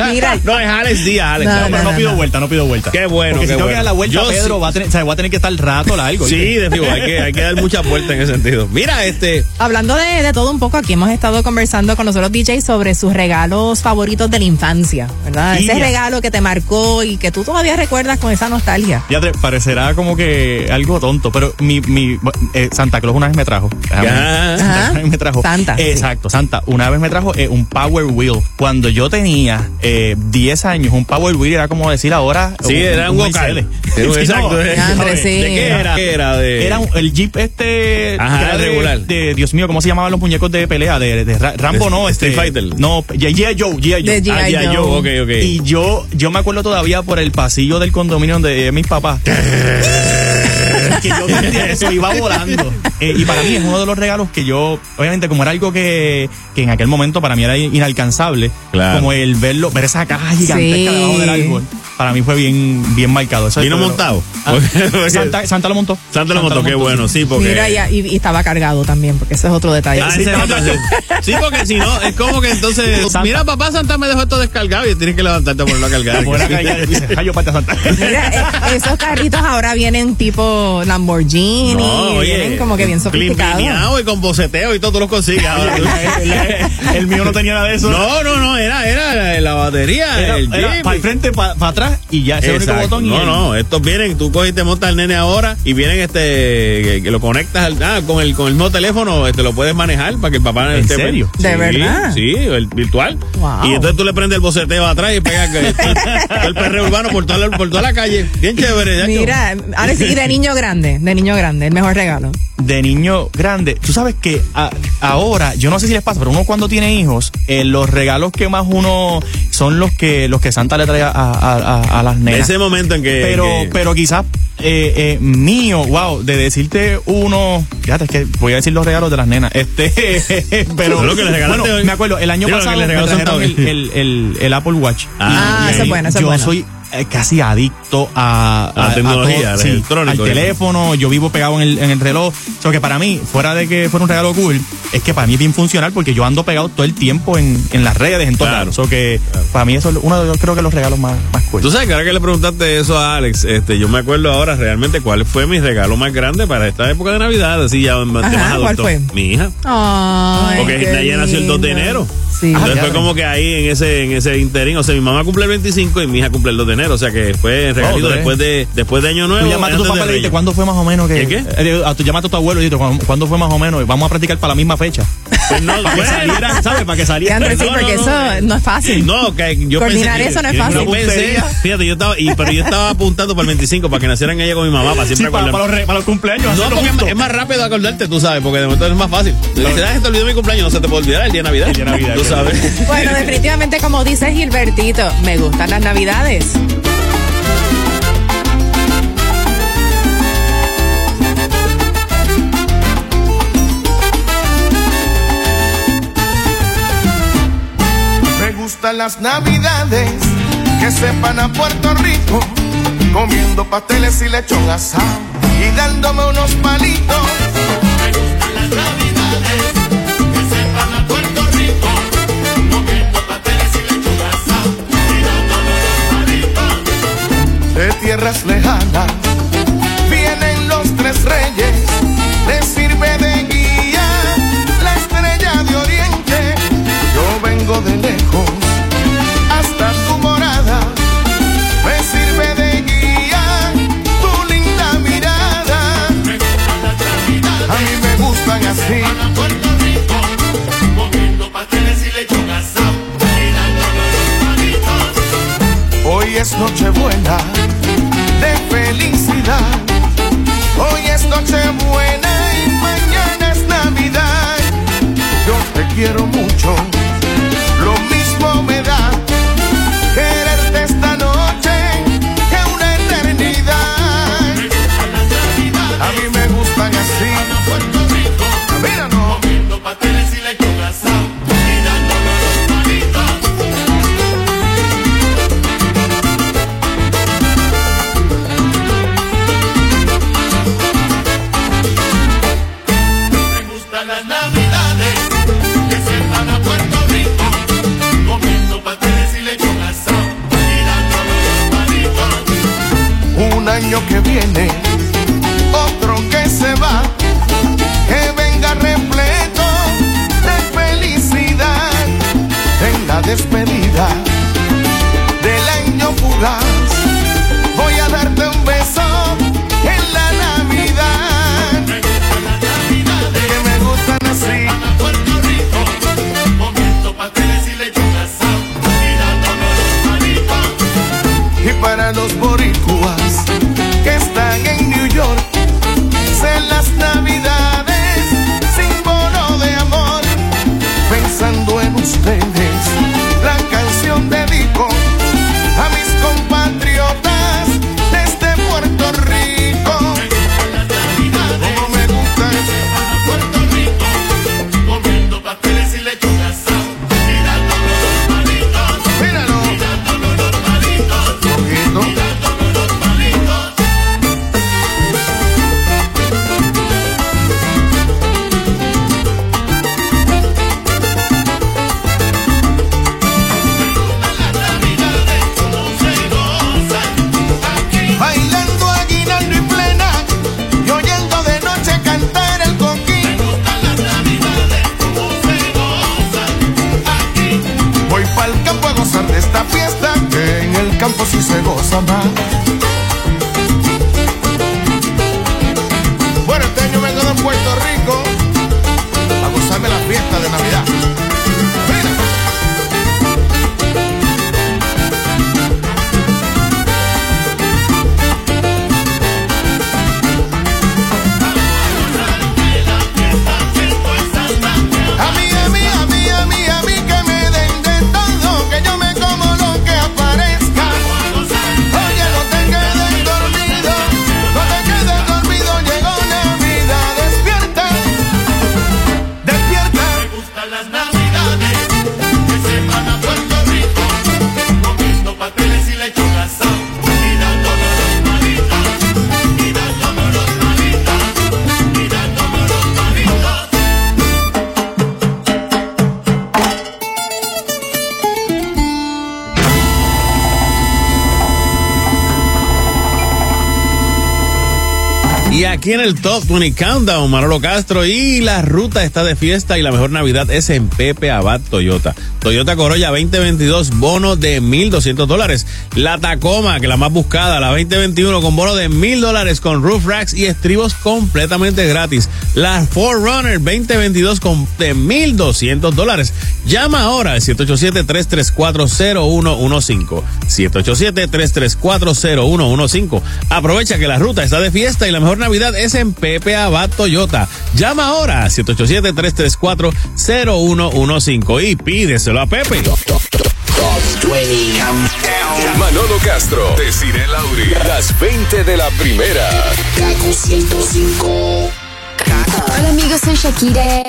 [laughs] Mira, No, es Alex Díaz, Alex. No, No, No, no, pido vuelta, no pido vuelta. Qué bueno, Porque qué si tengo que bueno. dar la vuelta, Yo Pedro sí- va a tener, o sea, voy a tener que estar rato largo. Sí, definitivo, hay que, hay que dar muchas vueltas en ese sentido. Mira, este, Hablando de, de todo un poco, aquí hemos estado conversando con nosotros DJs sobre sus regalos favoritos de la infancia, ¿verdad? Ese regalo que te marcó y que tú todavía recuerdas con esa nostalgia. Ya te parecerá como que algo tonto, pero mi, mi eh, Santa Claus una vez me trajo. Ya. Santa vez me trajo. Santa, sí. Exacto, Santa. Una vez me trajo eh, un Power Wheel. Cuando yo tenía eh, 10 años, un Power Wheel era como decir ahora. sí, era un vocal. Sí, [laughs] Sí, Exacto. no, ¿De André, sí. qué era? ¿Qué era? De... Era un- el Jeep este. Ajá, de- regular. De, Dios mío, ¿cómo se llamaban los muñecos de pelea? De, de Ra- Rambo, De no. Este, Street Fighter. No, G.I. Joe, G.I. Joe. G.I. Ah, Joe. ok, ok. Y yo, yo me acuerdo todavía por el pasillo del condominio donde mis papás. que yo sentía eso, iba volando. Eh, y para mí es uno de los regalos que yo, obviamente, como era algo que, que en aquel momento para mí era inalcanzable, Claro. como el verlo, ver esa caja gigantesca Sí. debajo del árbol, para mí fue bien, bien marcado. Eso ¿Vino montado? Ah, [laughs] Santa, Santa lo montó. Santa lo montó, qué bueno, sí, porque... Mira, y, y- estaba cargado también, porque ese es otro detalle. Ah, Sí, ese otro, porque si no, es como que entonces. Santa. Mira, papá Santa me dejó esto descargado y tienes que levantarte a ponerlo a cargar. Por acá ya dice, "Rayo, parte Santa. Mira, eh, esos carritos ahora vienen tipo Lamborghini, No, oye, vienen como que bien sofisticados. Y con boceteo y todo, tú los consigues. ahora. el, el- el mío no tenía nada de eso. no, no, no, era, era la batería, Era, el Jeep. para el frente, para atrás y ya ese único botón. y No, el- no, estos vienen, tú coges y te montas el nene ahora y vienen este, que, que lo conectas al, ah, con el con el mismo teléfono, este lo puedes manejar para que el papá ¿En esté- serio? ¿De Sí, verdad? Sí, el virtual. Wow. Y entonces tú le prendes el boceteo atrás y pegas [laughs] el- el perreo urbano por toda, la, por toda la calle. Bien chévere, ya Mira, ahora sí, y de niño grande, de niño grande, el mejor regalo. de niño grande. Tú sabes que a- ahora, yo no sé si les pasa, pero uno cuando tiene hijos, eh, los regalos que más uno son los que los que Santa le trae a, a- a- a las nenas. Ese momento en que. pero, que- pero quizás eh, eh, mío, wow, de decirte uno, fíjate, es que voy a decir los regalos de las nenas, este, [laughs] pero, Lo que bueno, hoy. me acuerdo, el año Digo, pasado le me trajeron el, el, el- el Apple Watch. Ah, ese es bueno, ese es yo bueno. soy casi adicto a, A la tecnología, al electrónico. al teléfono, yo vivo pegado en el, en el reloj. O sea, que para mí, fuera de que fuera un regalo cool, es que para mí es bien funcional porque yo ando pegado todo el tiempo en, en las redes, en todos Claro. O sea, que para mí eso es uno de los, creo que los regalos más, más cool. Tú sabes que ahora que le preguntaste eso a Alex, este, yo me acuerdo ahora realmente cuál fue mi regalo más grande para esta época de Navidad, así ya más, de Ajá, más ¿cuál adulto. fue? Mi hija. Ay, Porque ella nació el 2 de enero. Sí. Entonces Ah, fue como que ahí en ese, en ese interín. O sea, mi mamá cumple el 25 y mi hija cumple el 2 de enero. O sea que fue regalito después de, después de Año Nuevo. Tú llamaste a tu papá y le dijiste cuándo fue más o menos que. ¿Qué, qué? Eh, a tu, llamaste a tu abuelo y dijiste ¿cuándo, cuándo fue más o menos. Vamos a practicar para la misma fecha. Pues no, Para que bueno. salieran, ¿sabes? Para que salieran. Leandro, sí, No, no, porque no, eso no es fácil. No, que yo Coordinar pensé que- eso no es yo fácil. pensé, fíjate, yo estaba, y, pero yo estaba apuntando para el 25 para que nacieran ella con mi mamá, para Sí, siempre para, acordar- para los, re- para los cumpleaños. No, porque es, juntos. es más rápido acordarte, tú sabes, porque de momento es más fácil. Tú dices, ah, te olvidó mi cumpleaños, no se te puede olvidar el día de Navidad. El día de Navidad, Tú sabes. Bueno, definitivamente, como dice Gilbertito, me gustan las navidades. Gustan las navidades que sepan a Puerto Rico, comiendo pasteles y lechón asado y dándome unos palitos. Me gustan las navidades que sepan a Puerto Rico, comiendo pasteles y lechón asado y dándome unos palitos. De tierras lejanas me gustan así. Hoy es Nochebuena de felicidad. Hoy es Nochebuena y mañana es Navidad. Yo te quiero mucho, lo mismo me da quererte esta noche que una eternidad. A mí me gustan así. Que viene, otro que se va, que venga repleto de felicidad en la despedida del año fugaz. Y aquí en el Top 20 Countdown, Manolo Castro y la ruta está de fiesta y la mejor Navidad es en Pepe Abad Toyota. Toyota Corolla 2022, bono de 1.200 dólares. La Tacoma, que la más buscada, la 2021 con bono de 1.000 dólares con roof racks y estribos completamente gratis. La Forerunner 2022 con de 1.200 dólares. Llama ahora al 787-334-0115. 787-334-0115. Aprovecha que la ruta está de fiesta y la mejor Navidad es en Pepe Abad Toyota. Llama ahora 787-334-0115 y pídeselo a Pepe. Manolo Castro, Desiree Lauri, las 20 de la primera. Kaku 105. Hola amigos, soy Shakira.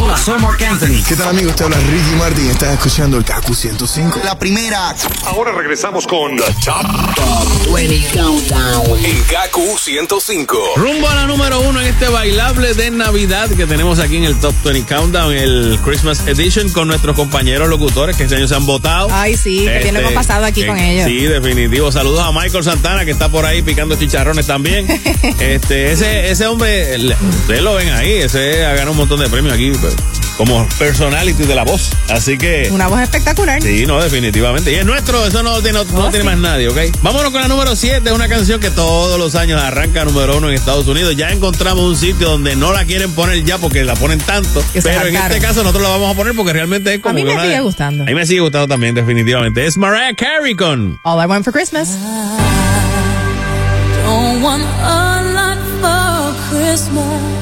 Hola, soy Mark Anthony. ¿Qué tal amigos? Te habla Ricky Martin. Estás escuchando el Kaku 105. La primera. Ahora regresamos con The Top, 20 Countdown. en Gaku 105. Rumbo a la número uno en este bailable de Navidad que tenemos aquí en el Top 20 Countdown, el Christmas Edition, con nuestros compañeros locutores que este año se han votado. Ay, sí, que bien lo hemos pasado aquí con ellos. Sí, definitivo. Saludos a Michael Santana que está por ahí picando chicharrones también. [laughs] este, ese, ese hombre, el- ustedes lo ahí, ese ha ganado un montón de premios aquí pues, como personality de la voz. Así que. Una voz espectacular. Sí, no, definitivamente. Y es nuestro, eso no, tiene- no, Oh, tiene sí. más nadie, ¿ok? Vámonos con la número 7, una canción que todos los años arranca número uno en Estados Unidos. Ya encontramos un sitio donde no la quieren poner ya porque la ponen tanto. Que pero en este caso nosotros la vamos a poner porque realmente es como A mí me una sigue de- gustando. A mí me sigue gustando también, definitivamente. Es Mariah Carey con All I Want for Christmas. Don't want a lot for Christmas.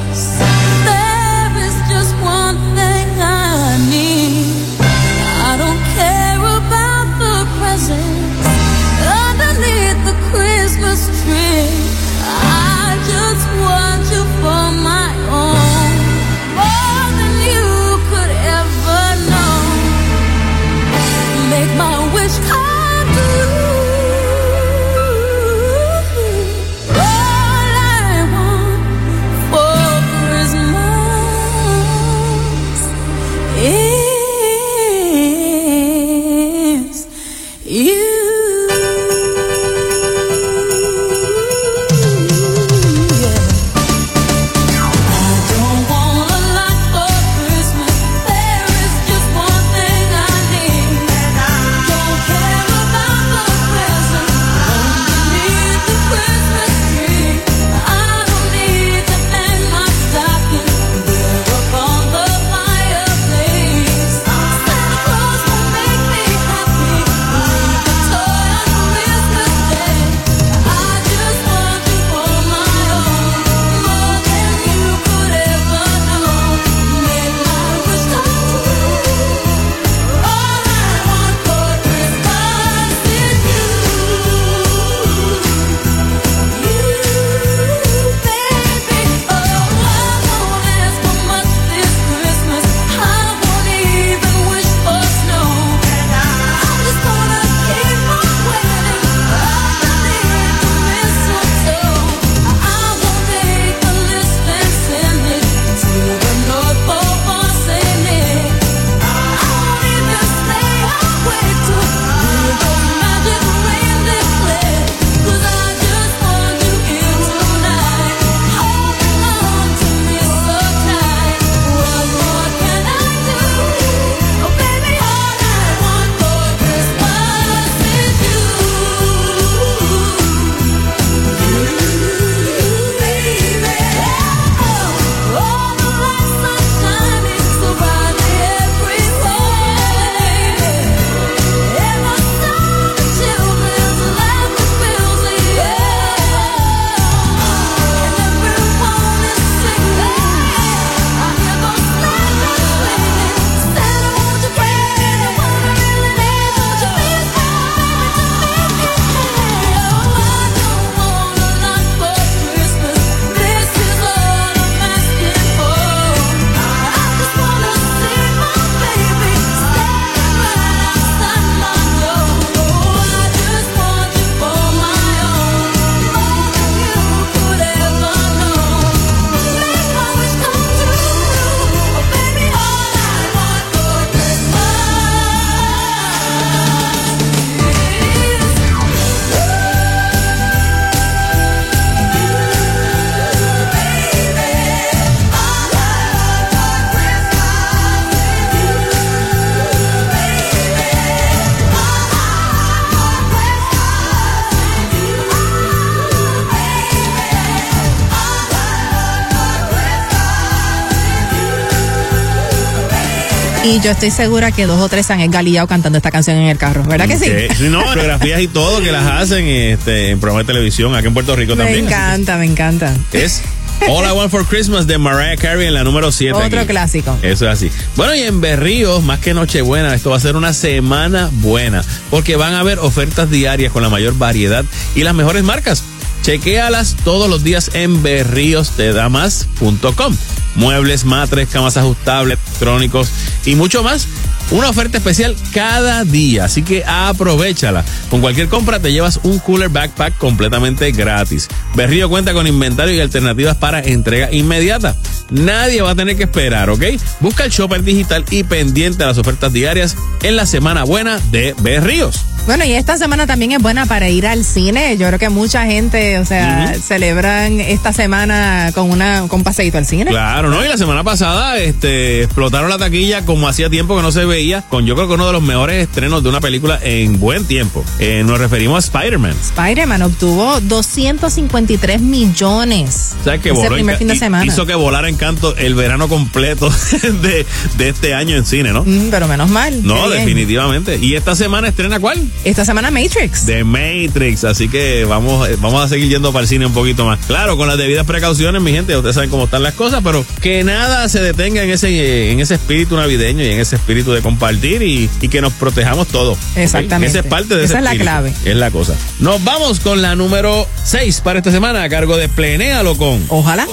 Y yo estoy segura que dos o tres han engalillado cantando esta canción en el carro, ¿verdad que sí? Que- sí, no, [laughs] coreografías y todo que las hacen este, en programas de televisión aquí en Puerto Rico Me también. encanta, me encanta. Es All I Want for Christmas de Mariah Carey en la número 7. Otro clásico. Eso es así. Bueno, y en Berríos, más que Nochebuena, esto va a ser una semana buena, porque van a haber ofertas diarias con la mayor variedad y las mejores marcas. Chequéalas todos los días en berríostedamas.com. Muebles, matres, camas ajustables, electrónicos y mucho más. Una oferta especial cada día, así que aprovechala. Con cualquier compra te llevas un cooler backpack completamente gratis. Berrío cuenta con inventario y alternativas para entrega inmediata. Nadie va a tener que esperar, ¿ok? Busca el shopper digital y pendiente a las ofertas diarias en la semana buena de Berríos. Bueno, y esta semana también es buena para ir al cine. Yo creo que mucha gente, o sea, celebran esta semana con una con un paseíto al cine. Claro, ¿no? Y la semana pasada este, explotaron la taquilla como hacía tiempo que no se veía, con yo creo que uno de los mejores estrenos de una película en buen tiempo. Eh, nos referimos a Spider-Man. Spider-Man obtuvo 253 millones. O sea, que ese voló primer fin de semana. hizo que volara en canto el verano completo [laughs] de, de este año en cine, ¿no? Mm, pero menos mal. No, definitivamente. ¿Y esta semana estrena cuál? Esta semana Matrix. The Matrix, así que vamos, eh, vamos a seguir yendo para el cine un poquito más. Claro, con las debidas precauciones, mi gente, ustedes saben cómo están las cosas, pero que nada se detenga en ese, en ese espíritu navideño y en ese espíritu de compartir y, y que nos protejamos todos. Exactamente. Esa es parte de ese Esa es la clave. Es la cosa. Nos vamos con la número 6 para esta semana a cargo de Plenéalo con. Ojalá.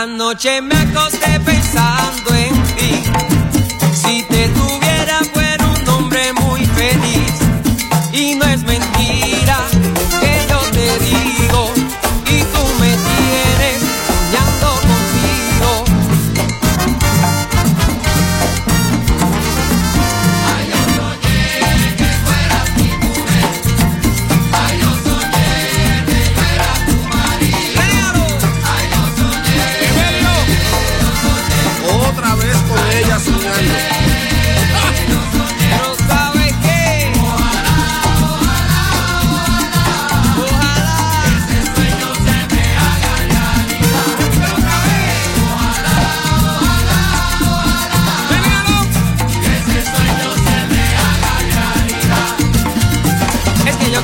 Anoche me acosté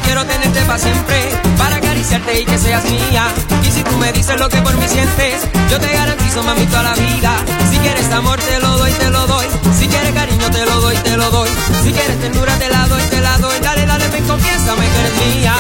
quiero tenerte para siempre, para acariciarte y que seas mía. Y si tú me dices lo que por mí sientes, yo te garantizo, mami, toda la vida. Si quieres amor, te lo doy, te lo doy. Si quieres cariño, te lo doy, te lo doy. Si quieres ternura, te la doy, te la doy. Dale, dale, ven, confiésame que eres mía.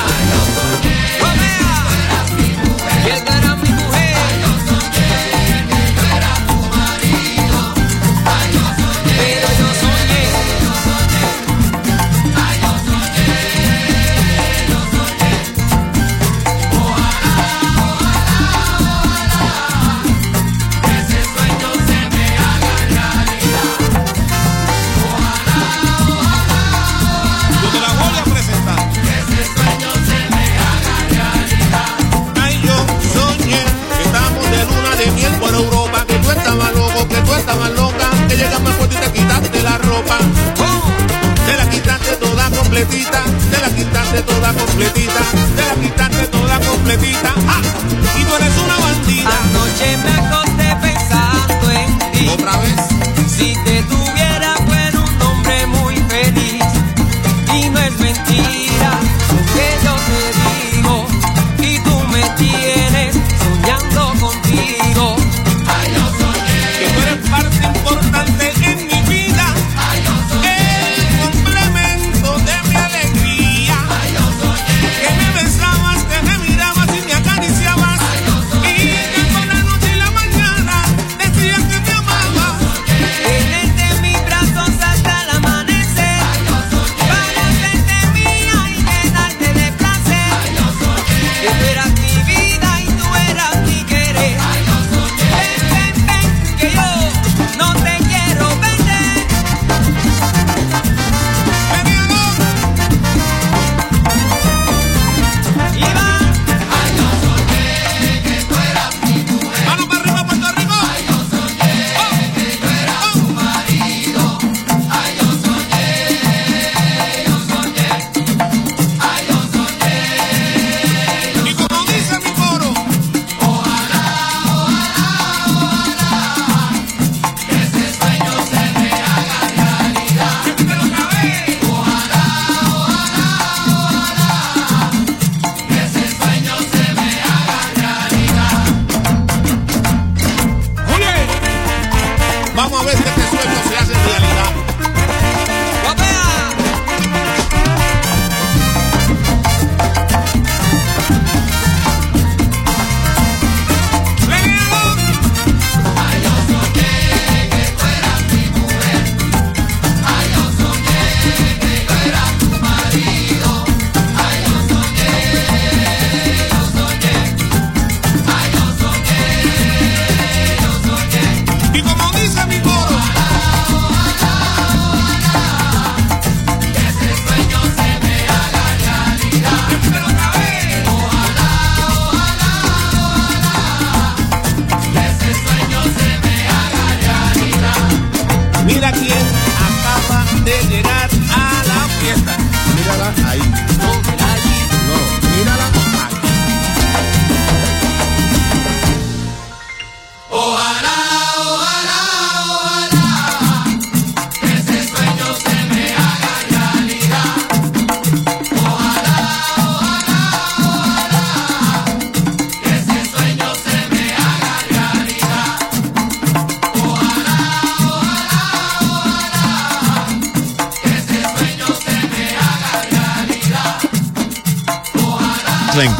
Completita. Te la quitaste toda completita. Te la quitaste toda completita. ¡Ah! Y tú eres una bandida. Anoche me acosté pensando en ti. Otra vez.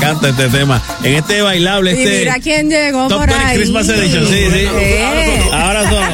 Encanta este tema. En este bailable, Y este. mira quién llegó Top por 20 ahí. Christmas Edition, sí, sí. Ahora son.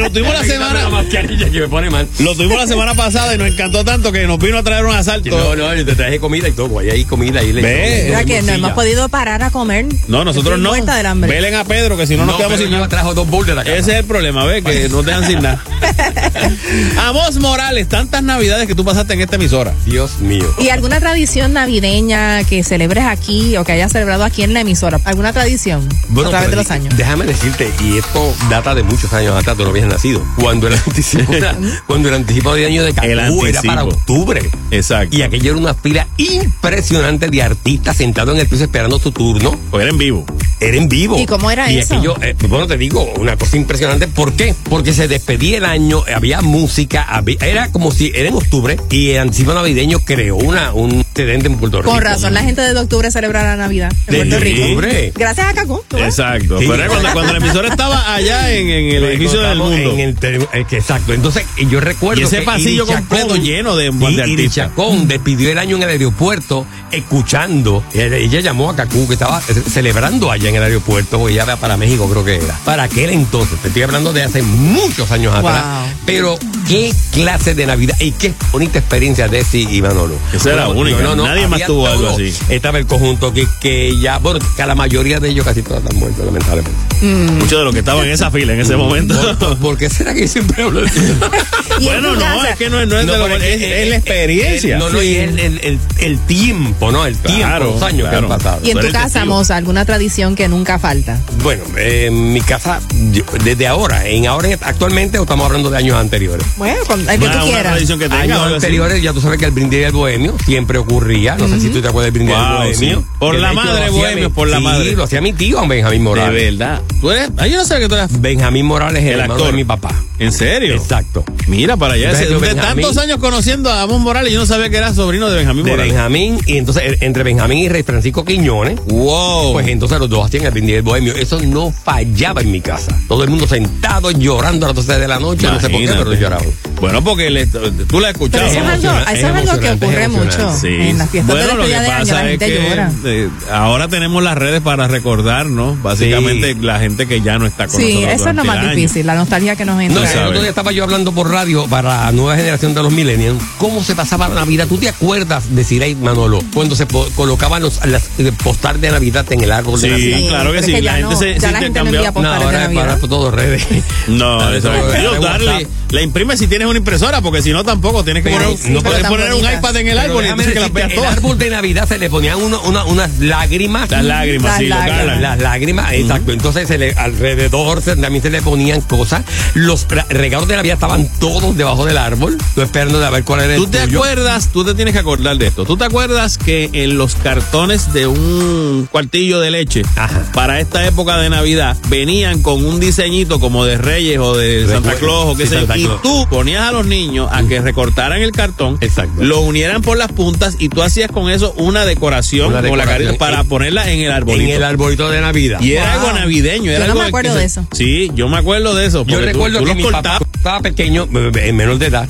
Lo tuvimos la [laughs] semana. que me pone mal. Lo tuvimos la semana pasada y nos encantó tanto que nos vino a traer un asalto. No, no, yo te traje comida y todo. Ahí hay comida ahí. le- Ve. Que no hemos podido parar a comer. No, nosotros no. muerta del hambre. Velen a Pedro, que si no nos No, quedamos pero sin nada. trajo dos bowls de la casa. Ese es el problema, ¿ves? Que nos dejan sin nada. [laughs] Amos Morales, tantas navidades que tú pasaste en esta emisora. Dios mío. ¿Y alguna tradición navideña que celebres aquí o que hayas celebrado aquí en la emisora? ¿Alguna tradición Bueno, a través de los años? Déjame decirte, y esto data de muchos años atrás, tú no habías nacido. Cuando el anticipo, era- [laughs] cuando el anticipo de año de Cacú era para octubre. Exacto. Y aquello era una fila impresionante de artistas sentados en el piso esperando su turno. O era en vivo. Era en vivo. ¿Y cómo era y eso? aquello, eh, bueno, te digo, una cosa impresionante. ¿Por qué? Porque se despedía el año, había música, había- era como si era en octubre y el anticipo navideño creó una, un excedente en Puerto Rico. Con razón, la gente de octubre celebra la Navidad en De Puerto Rico. octubre. Gracias a Cacú. Exacto. Sí. Pero cuando, cuando la emisora estaba allá en, en el edificio del mundo. en el ter- eh, que exacto. Entonces, yo recuerdo Y ese que pasillo Iri completo lleno de- de sí, Iri artistas. Chacón despidió el año en el aeropuerto escuchando. Ella, ella llamó a Cacú que estaba eh, celebrando allá en el aeropuerto, porque ella va para México, creo que era. Para aquel entonces, te estoy hablando de hace muchos años atrás. Pero qué clase de Navidad y qué bonita experiencia de Desi y Manolo. Esa era única. Nadie más tuvo algo así. Estaba el conjunto que, que ya, bueno, que la mayoría de ellos casi todos están muertos, lamentablemente. Muchos de los que estaban en esa fila en ese momento. ¿Por, qué será que siempre hablo de [laughs] bueno, no, es que no, es- no es, de lo- pero es, la experiencia. No, no, y el, el, el, el tiempo, ¿no? El tiempo, Claro, los años claro. que han pasado. Y en tu casa. Moza, alguna tradición que nunca falta. Bueno, eh, en mi casa, yo- desde ahora, en ahora en- actualmente o estamos hablando de años anteriores. Bueno, con el que Una- tú una quieras. tradición que tenga. años así. anteriores, ya tú sabes que el brindis del bohemio siempre ocurría. No sé si tú te acuerdas del brindis Wow, del bohemio. sí. Por Que la de hecho madre bohemio, mi- por la sí, madre. lo hacía mi tío, Benjamín De Morales. verdad. ¿Tú eres? Ah, yo no sé que tú eres. Benjamín Morales es el, El hermano actor. de mi papá. ¿En serio? Exacto. Mira para allá. Benjamín. de tantos años conociendo a Amón Morales, yo no sabía que era sobrino de Benjamín de Morales. Benjamín y entonces entre Benjamín y Rey Francisco Quiñones Wow. pues entonces los dos hacían el brindis del bohemio eso no fallaba en mi casa todo el mundo sentado llorando a las 12 de la noche no sé por qué pero lloraban Bueno, porque le- tú la Pero escuchado. eso es algo, emocionante, eso es es algo que ocurre mucho. Sí. En las fiestas bueno, de lo que año la pasa es gente que llora. eh, ahora tenemos las redes para recordar, ¿no? Básicamente la gente que ya no está con Sí, nosotros. eso es lo más el difícil, la nostalgia que nos no, entra. el otro día estaba yo hablando por radio para la nueva generación de los millennials cómo se pasaba la Navidad ¿tú te acuerdas de Sirey Manolo cuando se colocaban los las postales de Navidad en el árbol de Sí, claro que sí. es que la ya gente no- se, ya se la gente no envía ahora [laughs] es para todo redes No, eso ahora darle, la imprime si tienes una impresora, porque si no tampoco tienes que Pero poner, sí, no puedes poner un iPad en el Pero árbol y entonces que las el árbol de Navidad se le ponían uno- una- unas lágrimas. Las lágrimas, Las sí, lágrimas. Las lágrimas, exacto. Entonces se le, alrededor se- también se le ponían cosas. Los regalos de Navidad estaban todos debajo del árbol. Tú esperando de ver cuál era el ¿Tú te tuyo. acuerdas? Tú te tienes que acordar de esto. ¿Tú te acuerdas que en los cartones de un cuartillo de leche Ajá. para esta época de Navidad venían con un diseñito como de Reyes o de Santa. Claus o qué Sí, sé yo? Y tú ponías a los niños a que recortaran el cartón, Exacto. lo unieran por las puntas y tú hacías con eso una decoración, Una con la decoración carita para en- ponerla en el arbolito. En el arbolito de Navidad. Y era algo navideño. Era Yo no algo me acuerdo de eso. Sí, yo me acuerdo de eso. Yo tú- recuerdo tú que los mi cortabas. papá estaba pequeño, en menor de edad.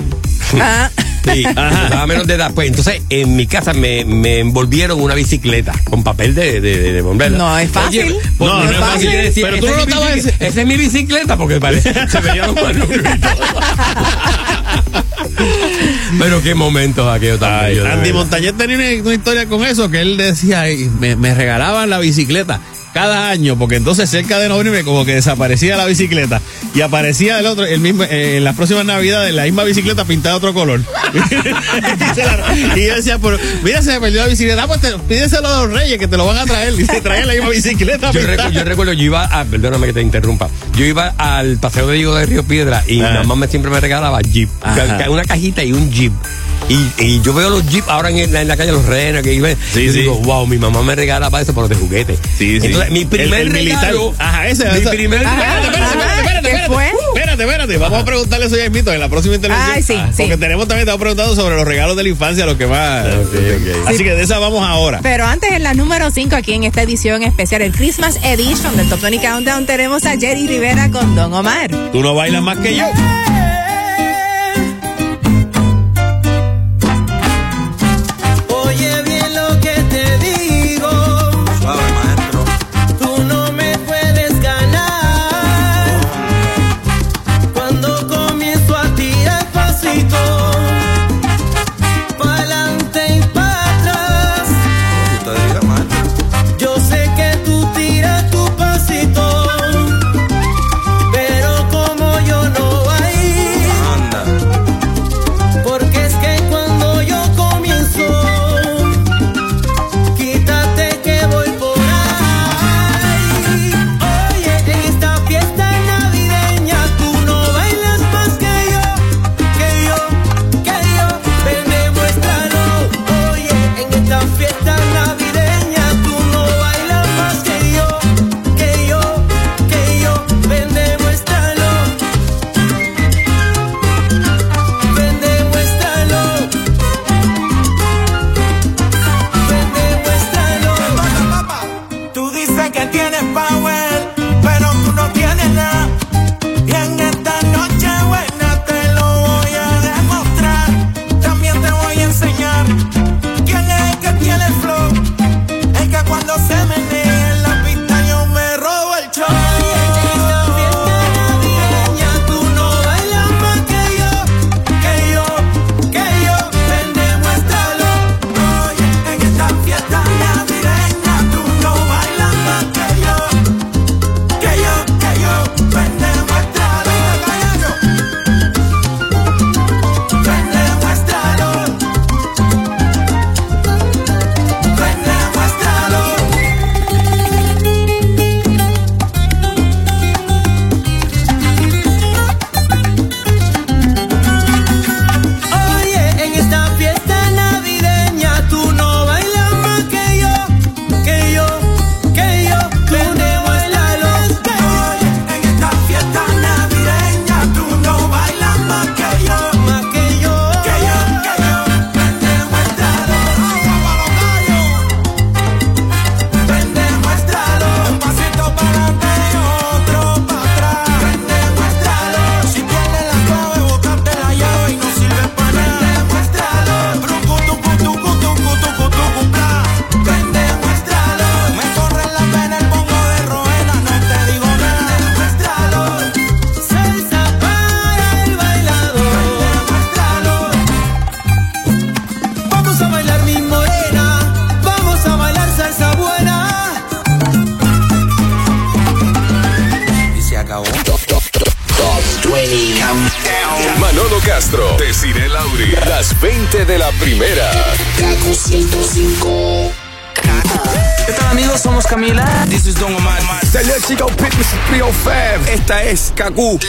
Ah, [laughs] Sí, Ajá. estaba menor de edad. Pues entonces en mi casa me, me envolvieron una bicicleta con papel de, de, de, de bombero. No, es fácil. Oye, pues, No, no no es fácil. decía, Pero tú "Esa no es mi notabas bicicleta- ese- Esa es mi bicicleta porque parece, se veían los manubrios. [laughs] Pero qué momentos bellos, de Andy. Montañez tenía una, una historia con eso, que él decía, "Ay, me, me regalaban la bicicleta cada año, porque entonces cerca de noviembre como que desaparecía la bicicleta y aparecía el otro, el mismo, eh, en las próximas navidades la misma bicicleta pintada de otro color. [laughs] y, yo decía, pero mira, se me perdió la bicicleta, ah, pues te- pídeselo a los reyes que te lo van a traer. [laughs] Y se traían la misma bicicleta. Yo, pintada. recu- yo recuerdo, yo iba a, perdóname que te interrumpa, yo iba al paseo de Diego de Río Piedra y mi Ah. mamá me siempre me regalaba jeep, Ajá. una cajita y un jeep. Y, y yo veo los jeep ahora en, la- en la calle Los Renos que iban. Sí, sí. digo, wow, mi mamá me regalaba eso, pero de juguete. Sí, sí. Entonces, mi primer El- el militar. regalo. Ajá, ese. Mi ese- primer Espérate, regalo. espérate, espérate, espérate, ¿Qué espérate. fue? Espérate, espérate. Vamos a preguntarle eso ya mismito en la próxima intervención. Ay, sí, sí. Porque tenemos también, estamos preguntando sobre los regalos de la infancia, lo que más. Así que de esa vamos ahora. Pero antes, en la número 5, aquí en esta edición especial, el Christmas Edition del Top 20 Countdown, tenemos a Jerry Rivera con Don Omar. Tú no bailas más que yo.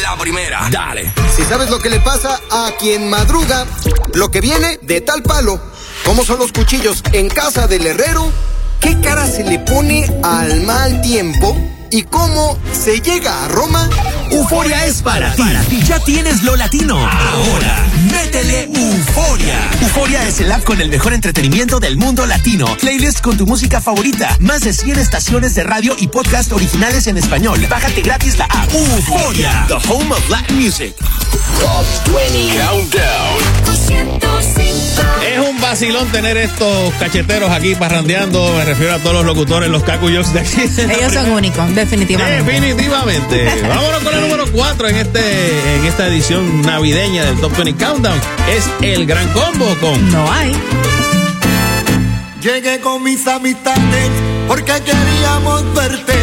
La primera. Dale. Si sabes lo que le pasa a quien madruga, lo que viene de tal palo, cómo son los cuchillos en casa del herrero, qué cara se le pone al mal tiempo y cómo se llega a Roma. Euforia es para ti. Ya tienes lo latino. Ahora, métele Euforia. Euforia es el app con el mejor entretenimiento del mundo latino. Playlist con tu música favorita. Más de 100 estaciones de radio y podcast originales en español. Bájate gratis la app. Euforia, the home of Latin music. Top 20 Countdown. Es un vacilón tener estos cacheteros aquí parrandeando. Me refiero a todos los locutores, los cacuyos de aquí. Ellos son únicos, definitivamente. Definitivamente. [laughs] Vámonos con el número 4 en este en esta edición navideña del Top 20 Countdown. Es el gran combo con No hay. Llegué con mis amistades porque queríamos verte.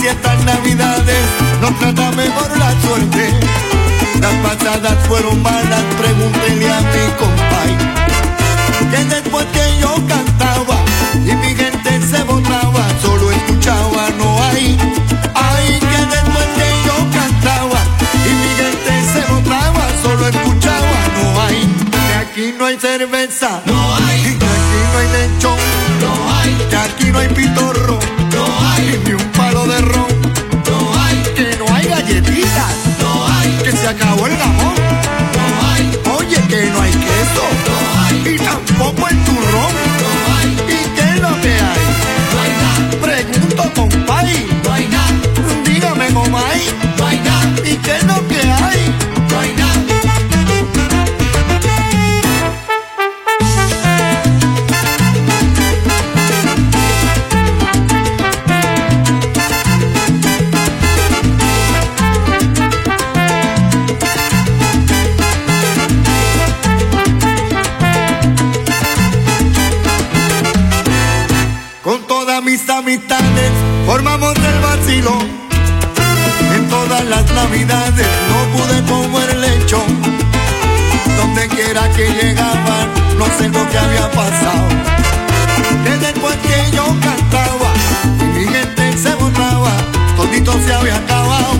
si estas navidades nos trata mejor la suerte. Las pasadas fueron malas, pregúntele a mi compay. Que después que yo cantaba y mi gente se votaba, solo escuchaba, no hay. Ay, que después que yo cantaba y mi gente se votaba, solo escuchaba, no hay. Que aquí no hay cerveza, no hay. Que aquí no hay lechón, no hay. Que aquí no hay pitorro, no hay. Ni un palo de ron, no hay. Que no hay galletitas, no hay. Que se acabó el jamón, no hay. Oye, que no hay queso, no hay. Y tampoco el turrón, no pude comer lechón. Donde quiera que llegaban, no sé lo que había pasado. Que después que yo cantaba y mi gente se borraba, todito se había acabado.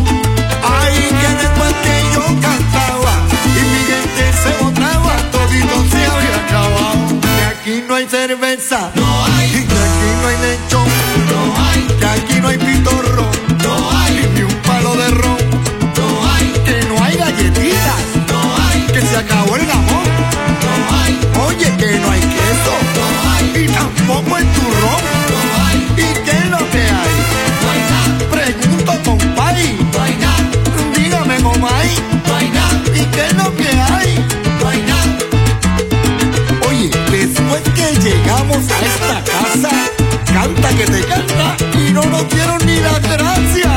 Ay, que después que yo cantaba y mi gente se borraba, todito se había acabado. Que aquí no hay cerveza, no se acabó el jamón, no hay. Oye, que no hay queso, no hay. Y tampoco el turrón, no hay. ¿Y qué es lo que hay? Pregunto, compay. Dígame, comay. ¿Y qué es lo que hay? Oye, después que llegamos a esta casa, canta que te canta y no nos dieron ni las gracias.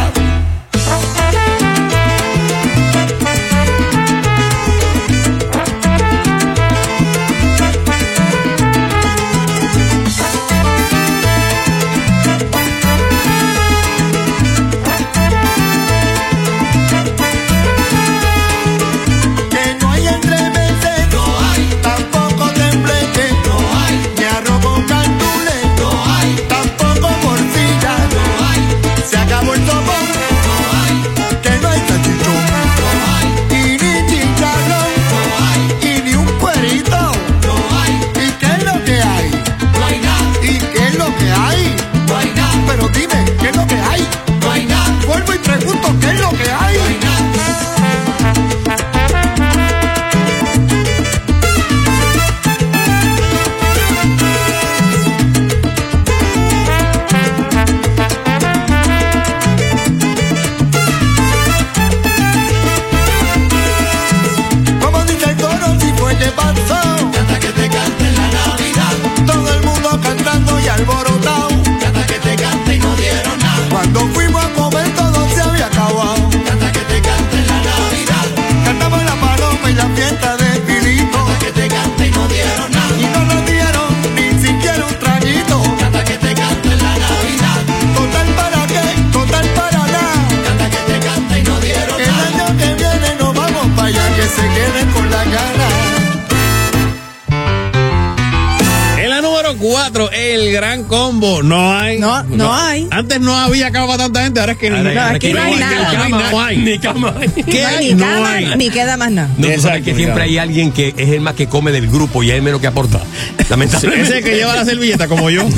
No hay. No, no hay. Antes no había cama para tanta gente, ahora es que Ahora- no, aquí no hay nada. No hay. Ni cama hay. ¿Qué hay ni No cama, hay. ni queda más nada. No, tú sabes que siempre claro. hay alguien que es el más que come del grupo y es el menos que aporta. [laughs] Lamentablemente. Ese que lleva la servilleta como yo. [laughs] [laughs]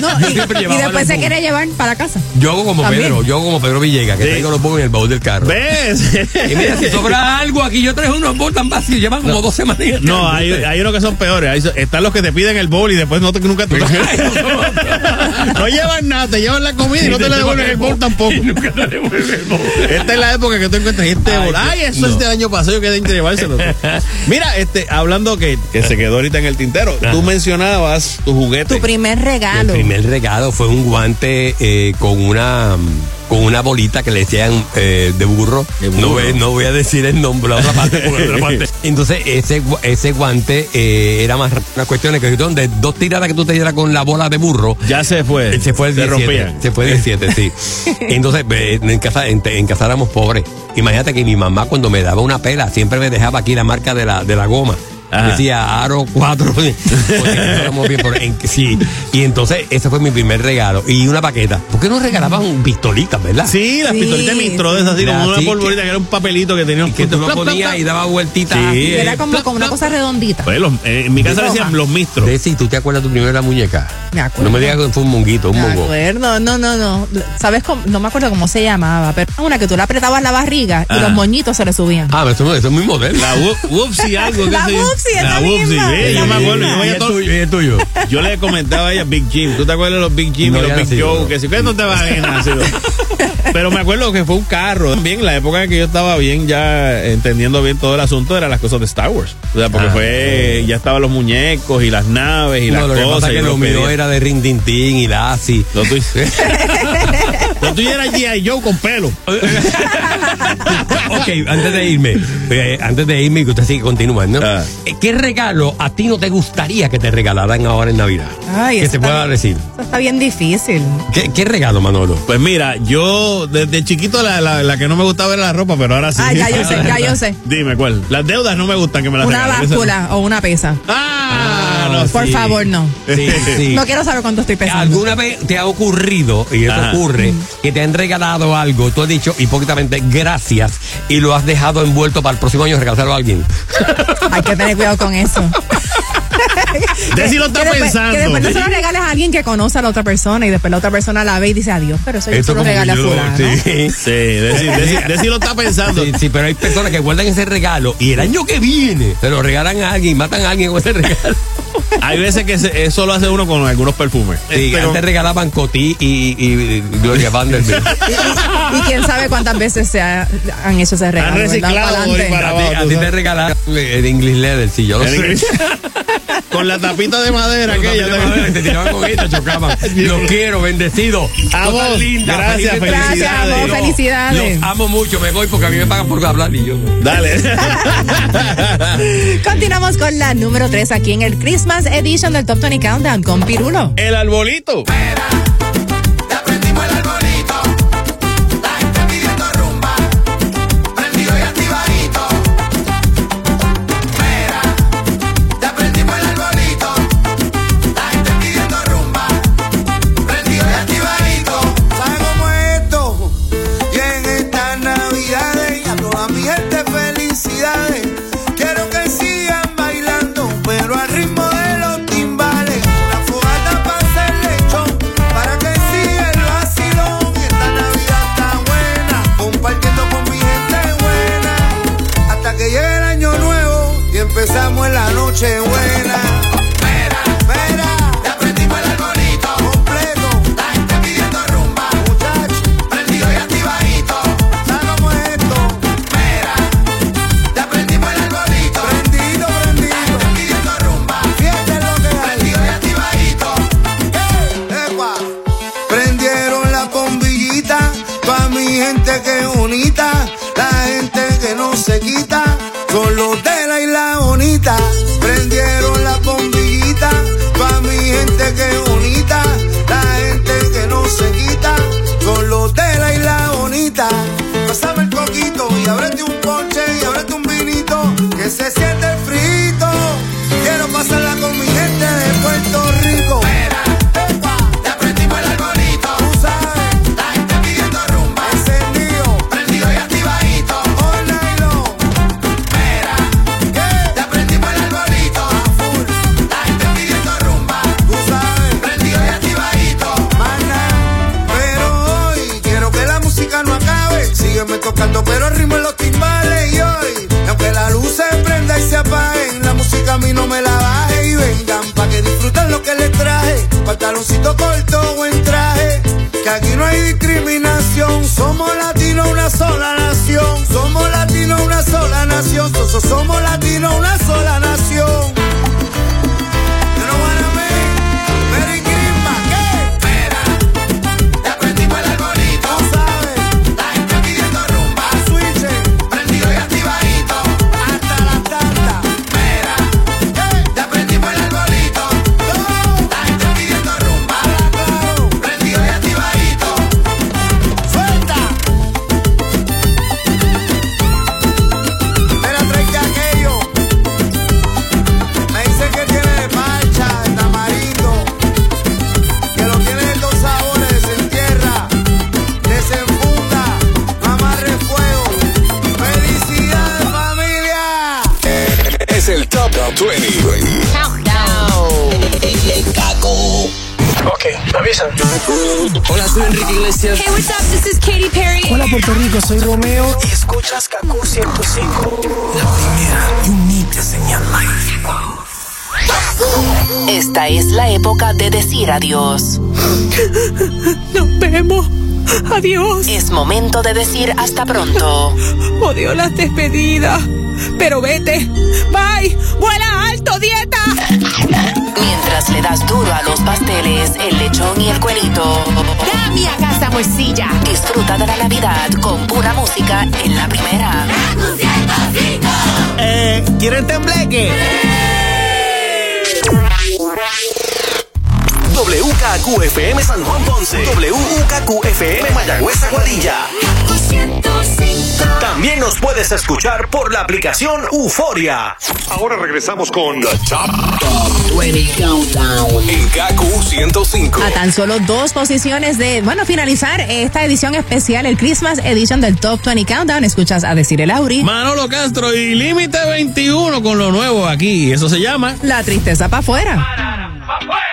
No, Yo y, siempre y después se quiere llevar para casa. Yo hago como También. Pedro, yo hago como Pedro Villegas, que Sí. traigo los bollos en el baúl del carro. ¿Ves? Y mira, si sobra algo aquí, yo traigo unos bols tan vacíos, llevan como dos semanas. No, hay, hay unos que son peores. Están los que te piden el bowl y después no te, nunca te [laughs] No llevan nada, te llevan la comida y no te la devuelven el bowl tampoco. [laughs] Nunca te devuelve el bowl. Esta es la época que tú encuentras este Ay, bowl. Ay, eso no. es del año pasado, yo quedé entre llevárselo. [laughs] Mira, este, hablando que, que se quedó ahorita en el tintero, tú mencionabas tu juguete. Tu primer El regalo. primer regalo fue un guante eh, con una con una bolita que le decían eh, de, burro. No, voy, no voy a decir el nombre, la otra parte, la otra parte. [laughs] Entonces, ese, ese guante eh, era más una cuestión de que de dos tiradas que tú te dieras con la bola de burro. Ya se fue. Se fue el Se 17. rompían. Se fue el 17, sí. [laughs] Entonces, eh, en casa, en, en casa éramos pobres. Imagínate que mi mamá cuando me daba una pela siempre me dejaba aquí la marca de la, de la goma. Ajá. Decía Aro 4. [laughs] Porque éramos bien pobres. En- sí. Y entonces, ese fue mi primer regalo. Y una paqueta. ¿Por qué no regalaban pistolitas, verdad? Sí, las pistolitas de Mistro de esas, así como una polvorita que era un papelito que tenía un que tú lo ponías y daba vueltitas. Sí, Y era como, como una cosa redondita. pues los- eh, en mi casa decían los Mistros. Sí, ¿tú te acuerdas de tu primera muñeca? Me acuerdo. No me digas que fue un monguito, un Me mongo. acuerdo, no, no, no. ¿Sabes cómo? No me acuerdo cómo se llamaba, pero una que tú le apretabas la barriga y Ah. los moñitos se le subían. Ah, pero eso, eso es muy moderno. La Whoop- Whoopsie algo. que La se- Es la misma, sí, es yo me acuerdo. Yo, ¿Y veía el todo- tuyo? ¿Y el tuyo? yo le comentaba a ella Big Jim. ¿Tú te acuerdas de los Big Jim No, y los Big sé, Joe? no. Que si que no te vas a nacido. Pero me acuerdo que fue un carro. También la época en que yo estaba bien ya entendiendo bien todo el asunto eran las cosas de Star Wars. O sea, porque Ah. fue ya estaban los muñecos y las naves y No, las lo que cosas. pasa es y que lo mío era de Rin Tin Tin y Lassie. Lo tuyo, lo tuyo era G.I. Joe con pelo. ok, antes de irme, eh, antes de irme, que usted sigue continuando, Ah. eh, ¿qué regalo a ti no te gustaría que te regalaran ahora en Navidad? Ay, que eso se está pueda bien. decir. Eso está bien difícil. ¿Qué, qué regalo, Manolo? Pues mira, yo desde chiquito la, la, la que no me gustaba era la ropa, pero ahora sí. Ah, ya [laughs] yo sé, ya yo sé. Dime cuál. Las deudas no me gustan que me las Una regalen. báscula o una pesa. Ah, no, Por sí. favor, no. Sí, sí. No quiero saber cuánto estoy pesando. ¿Alguna vez te ha ocurrido, y eso Ajá. ocurre, que te han regalado algo, tú has dicho hipócritamente gracias y lo has dejado envuelto para el próximo año regalárselo a alguien? Hay que tener cuidado con eso. [laughs] [laughs] Desi lo está que después, pensando. Que después no se lo regales a alguien que conoce a la otra persona y después la otra persona la ve y dice adiós, pero eso yo se lo como regalé a fulano. sí. Sí, Desi, Desi- Desi lo está pensando. Sí, sí, pero hay personas que guardan ese regalo y el año que viene se lo regalan a alguien, matan a alguien con ese regalo. [laughs] Hay veces que se- eso lo hace uno con algunos perfumes. Sí, Este, antes con- regalaban Cotí y, y Gloria Vanderbilt. [laughs] Y, y quién sabe cuántas veces se ha- han hecho ese regalo. reciclado hoy para- a ti, a tú ti te regalaron el English Leather, sí, yo lo sé. Con la tapita de madera Con aquella. de madera, te tiraban con ella, chocaban. [laughs] Los quiero, bendecido. A vos, lindas, gracias, felicidades. Gracias, amor, Yo felicidades. Los amo mucho, me voy porque a mí me pagan por hablar y yo. Dale. [laughs] Continuamos con la número 3 aquí en el Christmas Edition del Top 20 Countdown con Pirulo. El arbolito. Ya momento de decir hasta pronto. Odio las despedidas. Pero vete. Bye. Vuela alto, dieta. Mientras le das duro a los pasteles, el lechón y el cuerito. Dame acá esa bolsilla. Disfruta de la Navidad con pura música en la primera. Eh, ¿quieren tembleque? WKQFM San Juan Ponce. WKQFM Mayagüez Aguadilla. También nos puedes escuchar por la aplicación Euforia. Ahora regresamos con The Top 20 Countdown en KQ 105. A tan solo dos posiciones de, bueno, finalizar esta edición especial, el Christmas Edition del Top 20 Countdown. Escuchas a decir el Auri. Manolo Castro y Límite 21 con lo nuevo aquí. Eso se llama La tristeza para afuera. La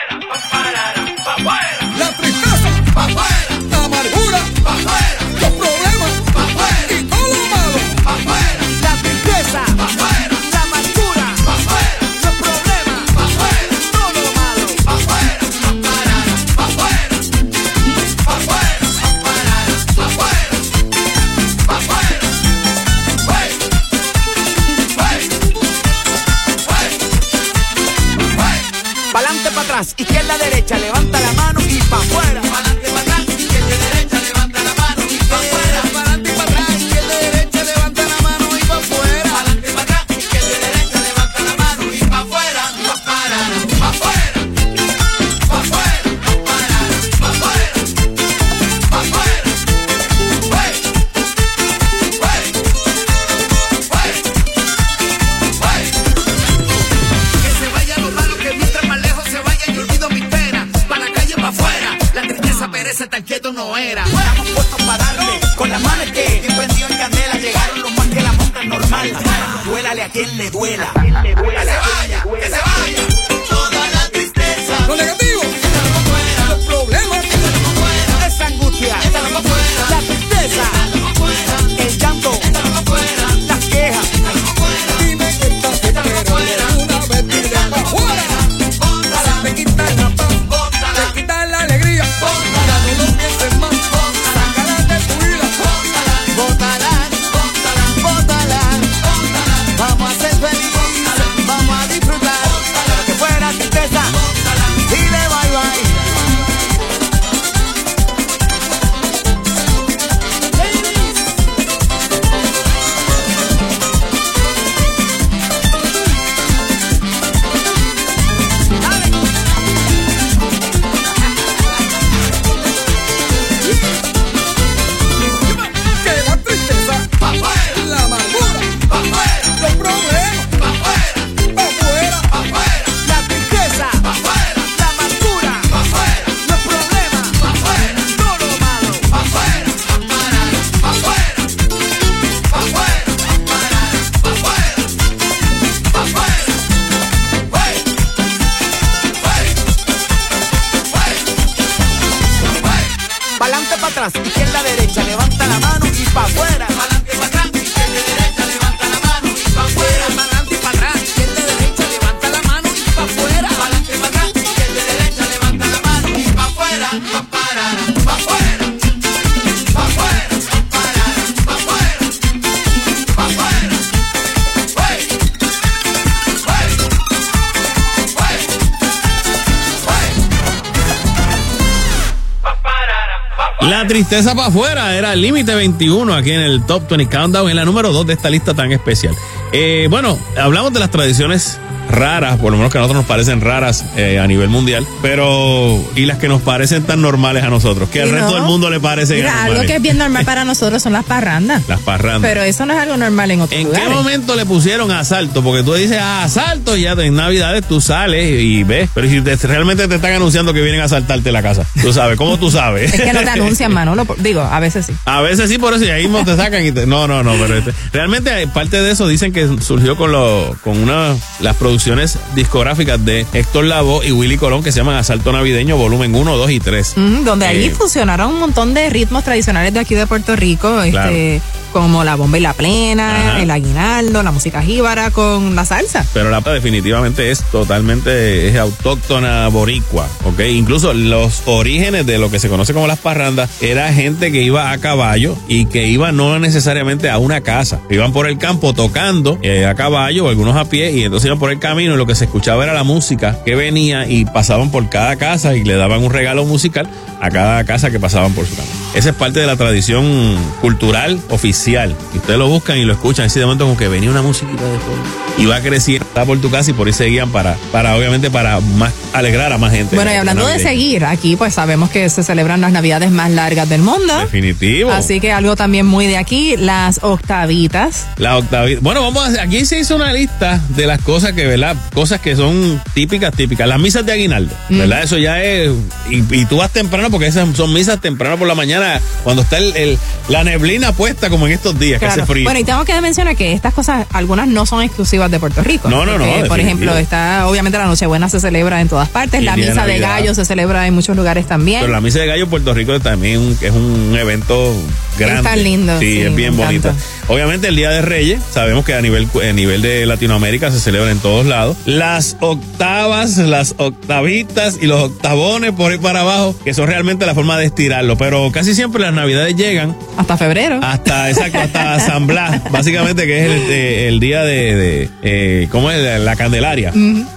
tristeza para afuera era el límite 21 aquí en el Top 20 Countdown, en la número 2 de esta lista tan especial. Eh, bueno, hablamos de las tradiciones raras, por lo menos que a nosotros nos parecen raras eh, a nivel mundial, pero y las que nos parecen tan normales a nosotros, que al resto no. del mundo le parecen Mira, algo que es bien normal para nosotros son las parrandas. Las parrandas. Pero eso no es algo normal en otros ¿En lugares. qué momento le pusieron asalto? Porque tú dices ah, asalto y ya en Navidades tú sales y ves. Pero si te- realmente te están anunciando que vienen a asaltarte la casa, tú sabes, ¿cómo tú sabes? Es que no te anuncian, [laughs] Manolo. Digo, a veces sí. A veces sí, por eso, y ahí mismo te sacan y te, no, no, no, pero este, realmente parte de eso dicen que surgió con lo, con una, las producciones producciones discográficas de Héctor Lavoe y Willy Colón que se llaman Asalto Navideño volumen 1, 2 y 3. Mm, donde allí Eh, fusionaron un montón de ritmos tradicionales de aquí de Puerto Rico, Claro. este, como la bomba y la plena, Ajá. el aguinaldo, la música jíbara con la salsa. Pero la definitivamente es totalmente es autóctona boricua, ¿ok? Incluso los orígenes de lo que se conoce como las parrandas era gente que iba a caballo y que iba no necesariamente a una casa. Iban por el campo tocando eh, a caballo o algunos a pie y entonces iban por el camino y lo que se escuchaba era la música que venía y pasaban por cada casa y le daban un regalo musical a cada casa que pasaban por su camino. Esa es parte de la tradición cultural oficial. Y ustedes lo buscan y lo escuchan así de momento como que venía una musiquita de fondo y va creciendo está por tu casa y por ahí seguían para, para obviamente para más alegrar a más gente. Bueno, y hablando de seguir, aquí pues sabemos que se celebran las navidades más largas del mundo. Definitivo. Así que algo también muy de aquí, las octavitas. La octavita. Bueno, vamos a hacer, aquí se hizo una lista de las cosas que, ¿verdad? Cosas que son típicas, típicas. Las misas de aguinaldo, Mm. ¿verdad? Eso ya es. Y, y tú vas temprano porque esas son misas temprano por la mañana, cuando está el, el- la neblina puesta, como en estos días, que hace frío. Bueno, y tengo que mencionar que estas cosas, algunas no son exclusivas de Puerto Rico. No, no, no, Porque, Por definitivo. ejemplo, está, obviamente la Nochebuena se celebra en todas partes, Y la de misa de, Navidad. gallo se celebra en muchos lugares también. Pero la misa de gallo en Puerto Rico también es un evento grande. tan lindo, Sí, sí, es bien bonita. Obviamente el Día de Reyes, sabemos que a nivel, a nivel de Latinoamérica se celebra en todos lados. Las octavas, las octavitas y los octavones por ahí para abajo, que son realmente la forma de estirarlo. Pero casi siempre las navidades llegan Hasta febrero. hasta, [laughs] exacto, hasta San Blas, básicamente que es el, eh, el día de, de, eh, ¿cómo es? La Candelaria.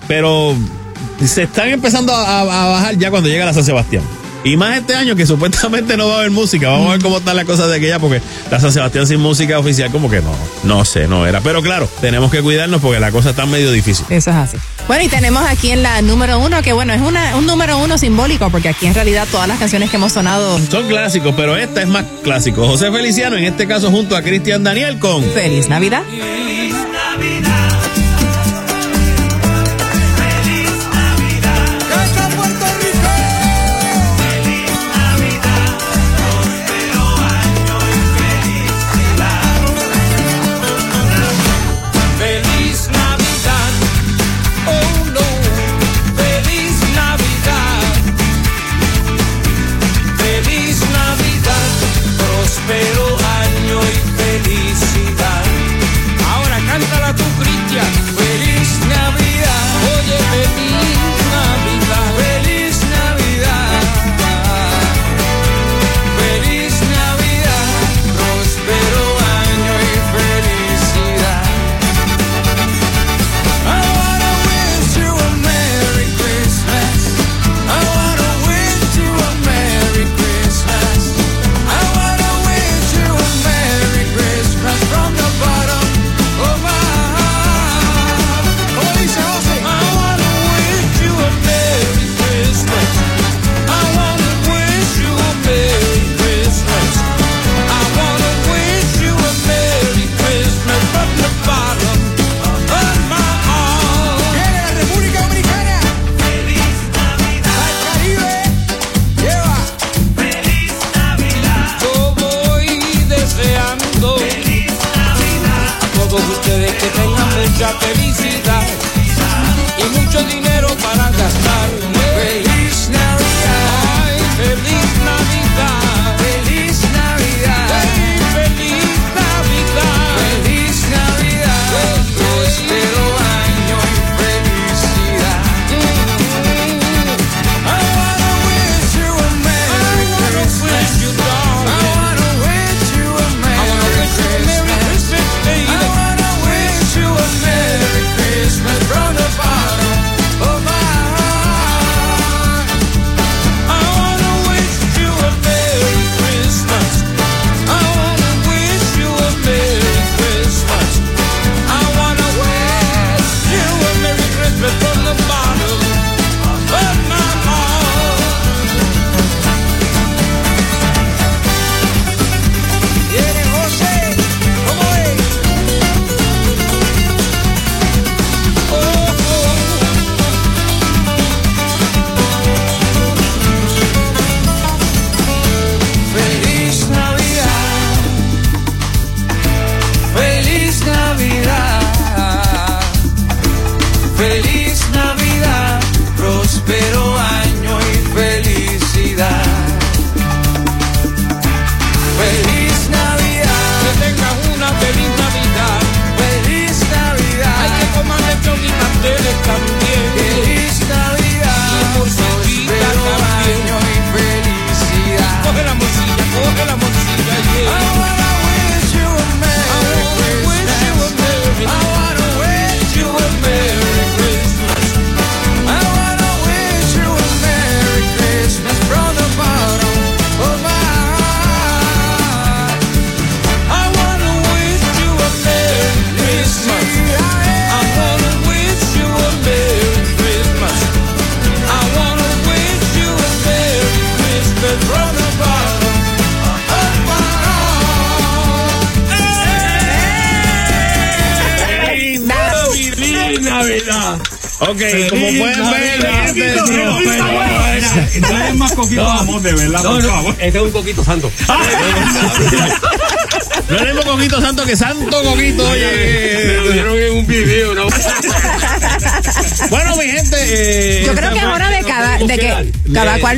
Pero se están empezando a, a bajar ya cuando llega la San Sebastián. Y más este año que supuestamente no va a haber música. Vamos a ver cómo están las cosas de aquella porque la San Sebastián sin música oficial como que no, no sé, no era. Pero claro, tenemos que cuidarnos porque la cosa está medio difícil. Eso es así. Bueno, y tenemos aquí en la número uno, que bueno, es una, un número uno simbólico, porque aquí en realidad todas las canciones que hemos sonado Son clásicos, pero esta es más clásico. José Feliciano, en este caso junto a Cristian Daniel con Feliz Navidad. Feliz tengan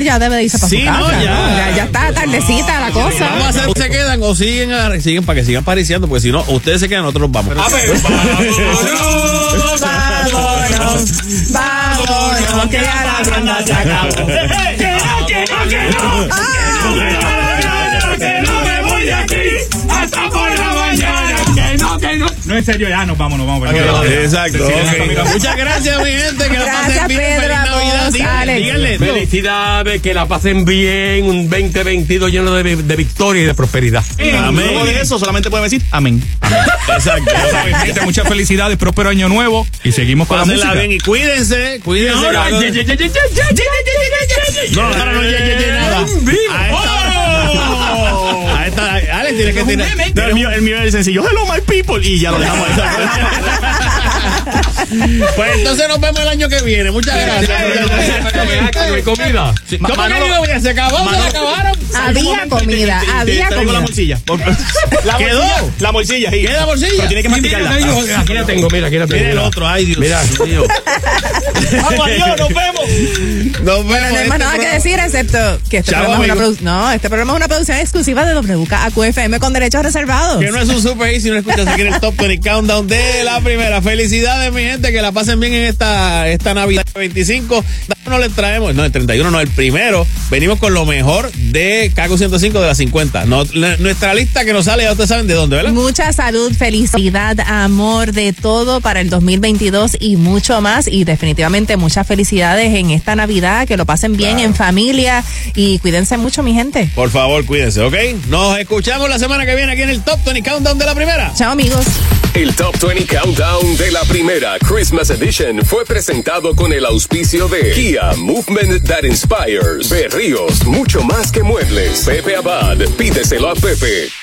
ya debe irse para Sí, su casa. no, ya. ya. ya está tardecita la Vamos a cosa. hacer, se quedan o siguen, a- siguen para que sigan pariciando, porque si no, ustedes se quedan, nosotros nos vamos. Vámonos, vámonos, que ya la ronda se acabó. [laughs] Que no, que no, que no. Que no me voy de aquí hasta por la mañana. Que no, que no. No, en serio, ya nos vamos, nos vamos. Exacto. Muchas gracias, mi gente. Que la Gracias, pasen bien. Pedro, Feliz Gracias, Felicidades, que la pasen bien. Un 2022 lleno de, victoria y de prosperidad. Luego de eso, solamente pueden decir amén. amén. Exacto. Muchas felicidades, próspero año nuevo. Y seguimos con Pásenla la música. cuídense. Cuídense. No, no, no, Alex, que el mío, sencillo. Hello, my people. Y ya lo dejamos. Pues entonces nos vemos el año que viene. Muchas gracias. comida. ¿Cómo que bien? ¿Se acabó? ¿Se acabaron? Había comida, había traigo la comida. morcilla. La ¿Quedó? morcilla, La morcilla, sí. ¿Queda bolsilla? Pero tiene que masticarla. Aquí la tengo, mira, aquí la tengo. Mira el otro, ay Dios Mira. mío. Vamos, adiós, nos vemos. Nos Bueno, vemos. no hay más Este nada que decir excepto que este Chao, programa es una amigo. produ- no, este programa es una producción exclusiva de WKAQFM con derechos reservados. Que no es un super si no escuchas aquí en el Top 20 Countdown de la primera. Felicidades, mi gente, que la pasen bien en esta, esta Navidad 25. No le traemos, no, el 31 no, el primero. Venimos con lo mejor de Caco 105 de las 50. No, la- nuestra lista que nos sale, ya ustedes saben de dónde, ¿verdad? Mucha salud, felicidad, amor, de todo para el 2022 y mucho más. Y definitivamente muchas felicidades en esta Navidad, que lo pasen bien en familia y cuídense mucho, mi gente. Por favor, cuídense, ¿ok? Nos escuchamos la semana que viene aquí en el Top 20 Countdown de la primera. Chao, amigos. El Top 20 Countdown de la primera Christmas Edition fue presentado con el auspicio de Kia Movement That Inspires, Berríos, mucho más que muebles, Pepe Abad, pídeselo a Pepe.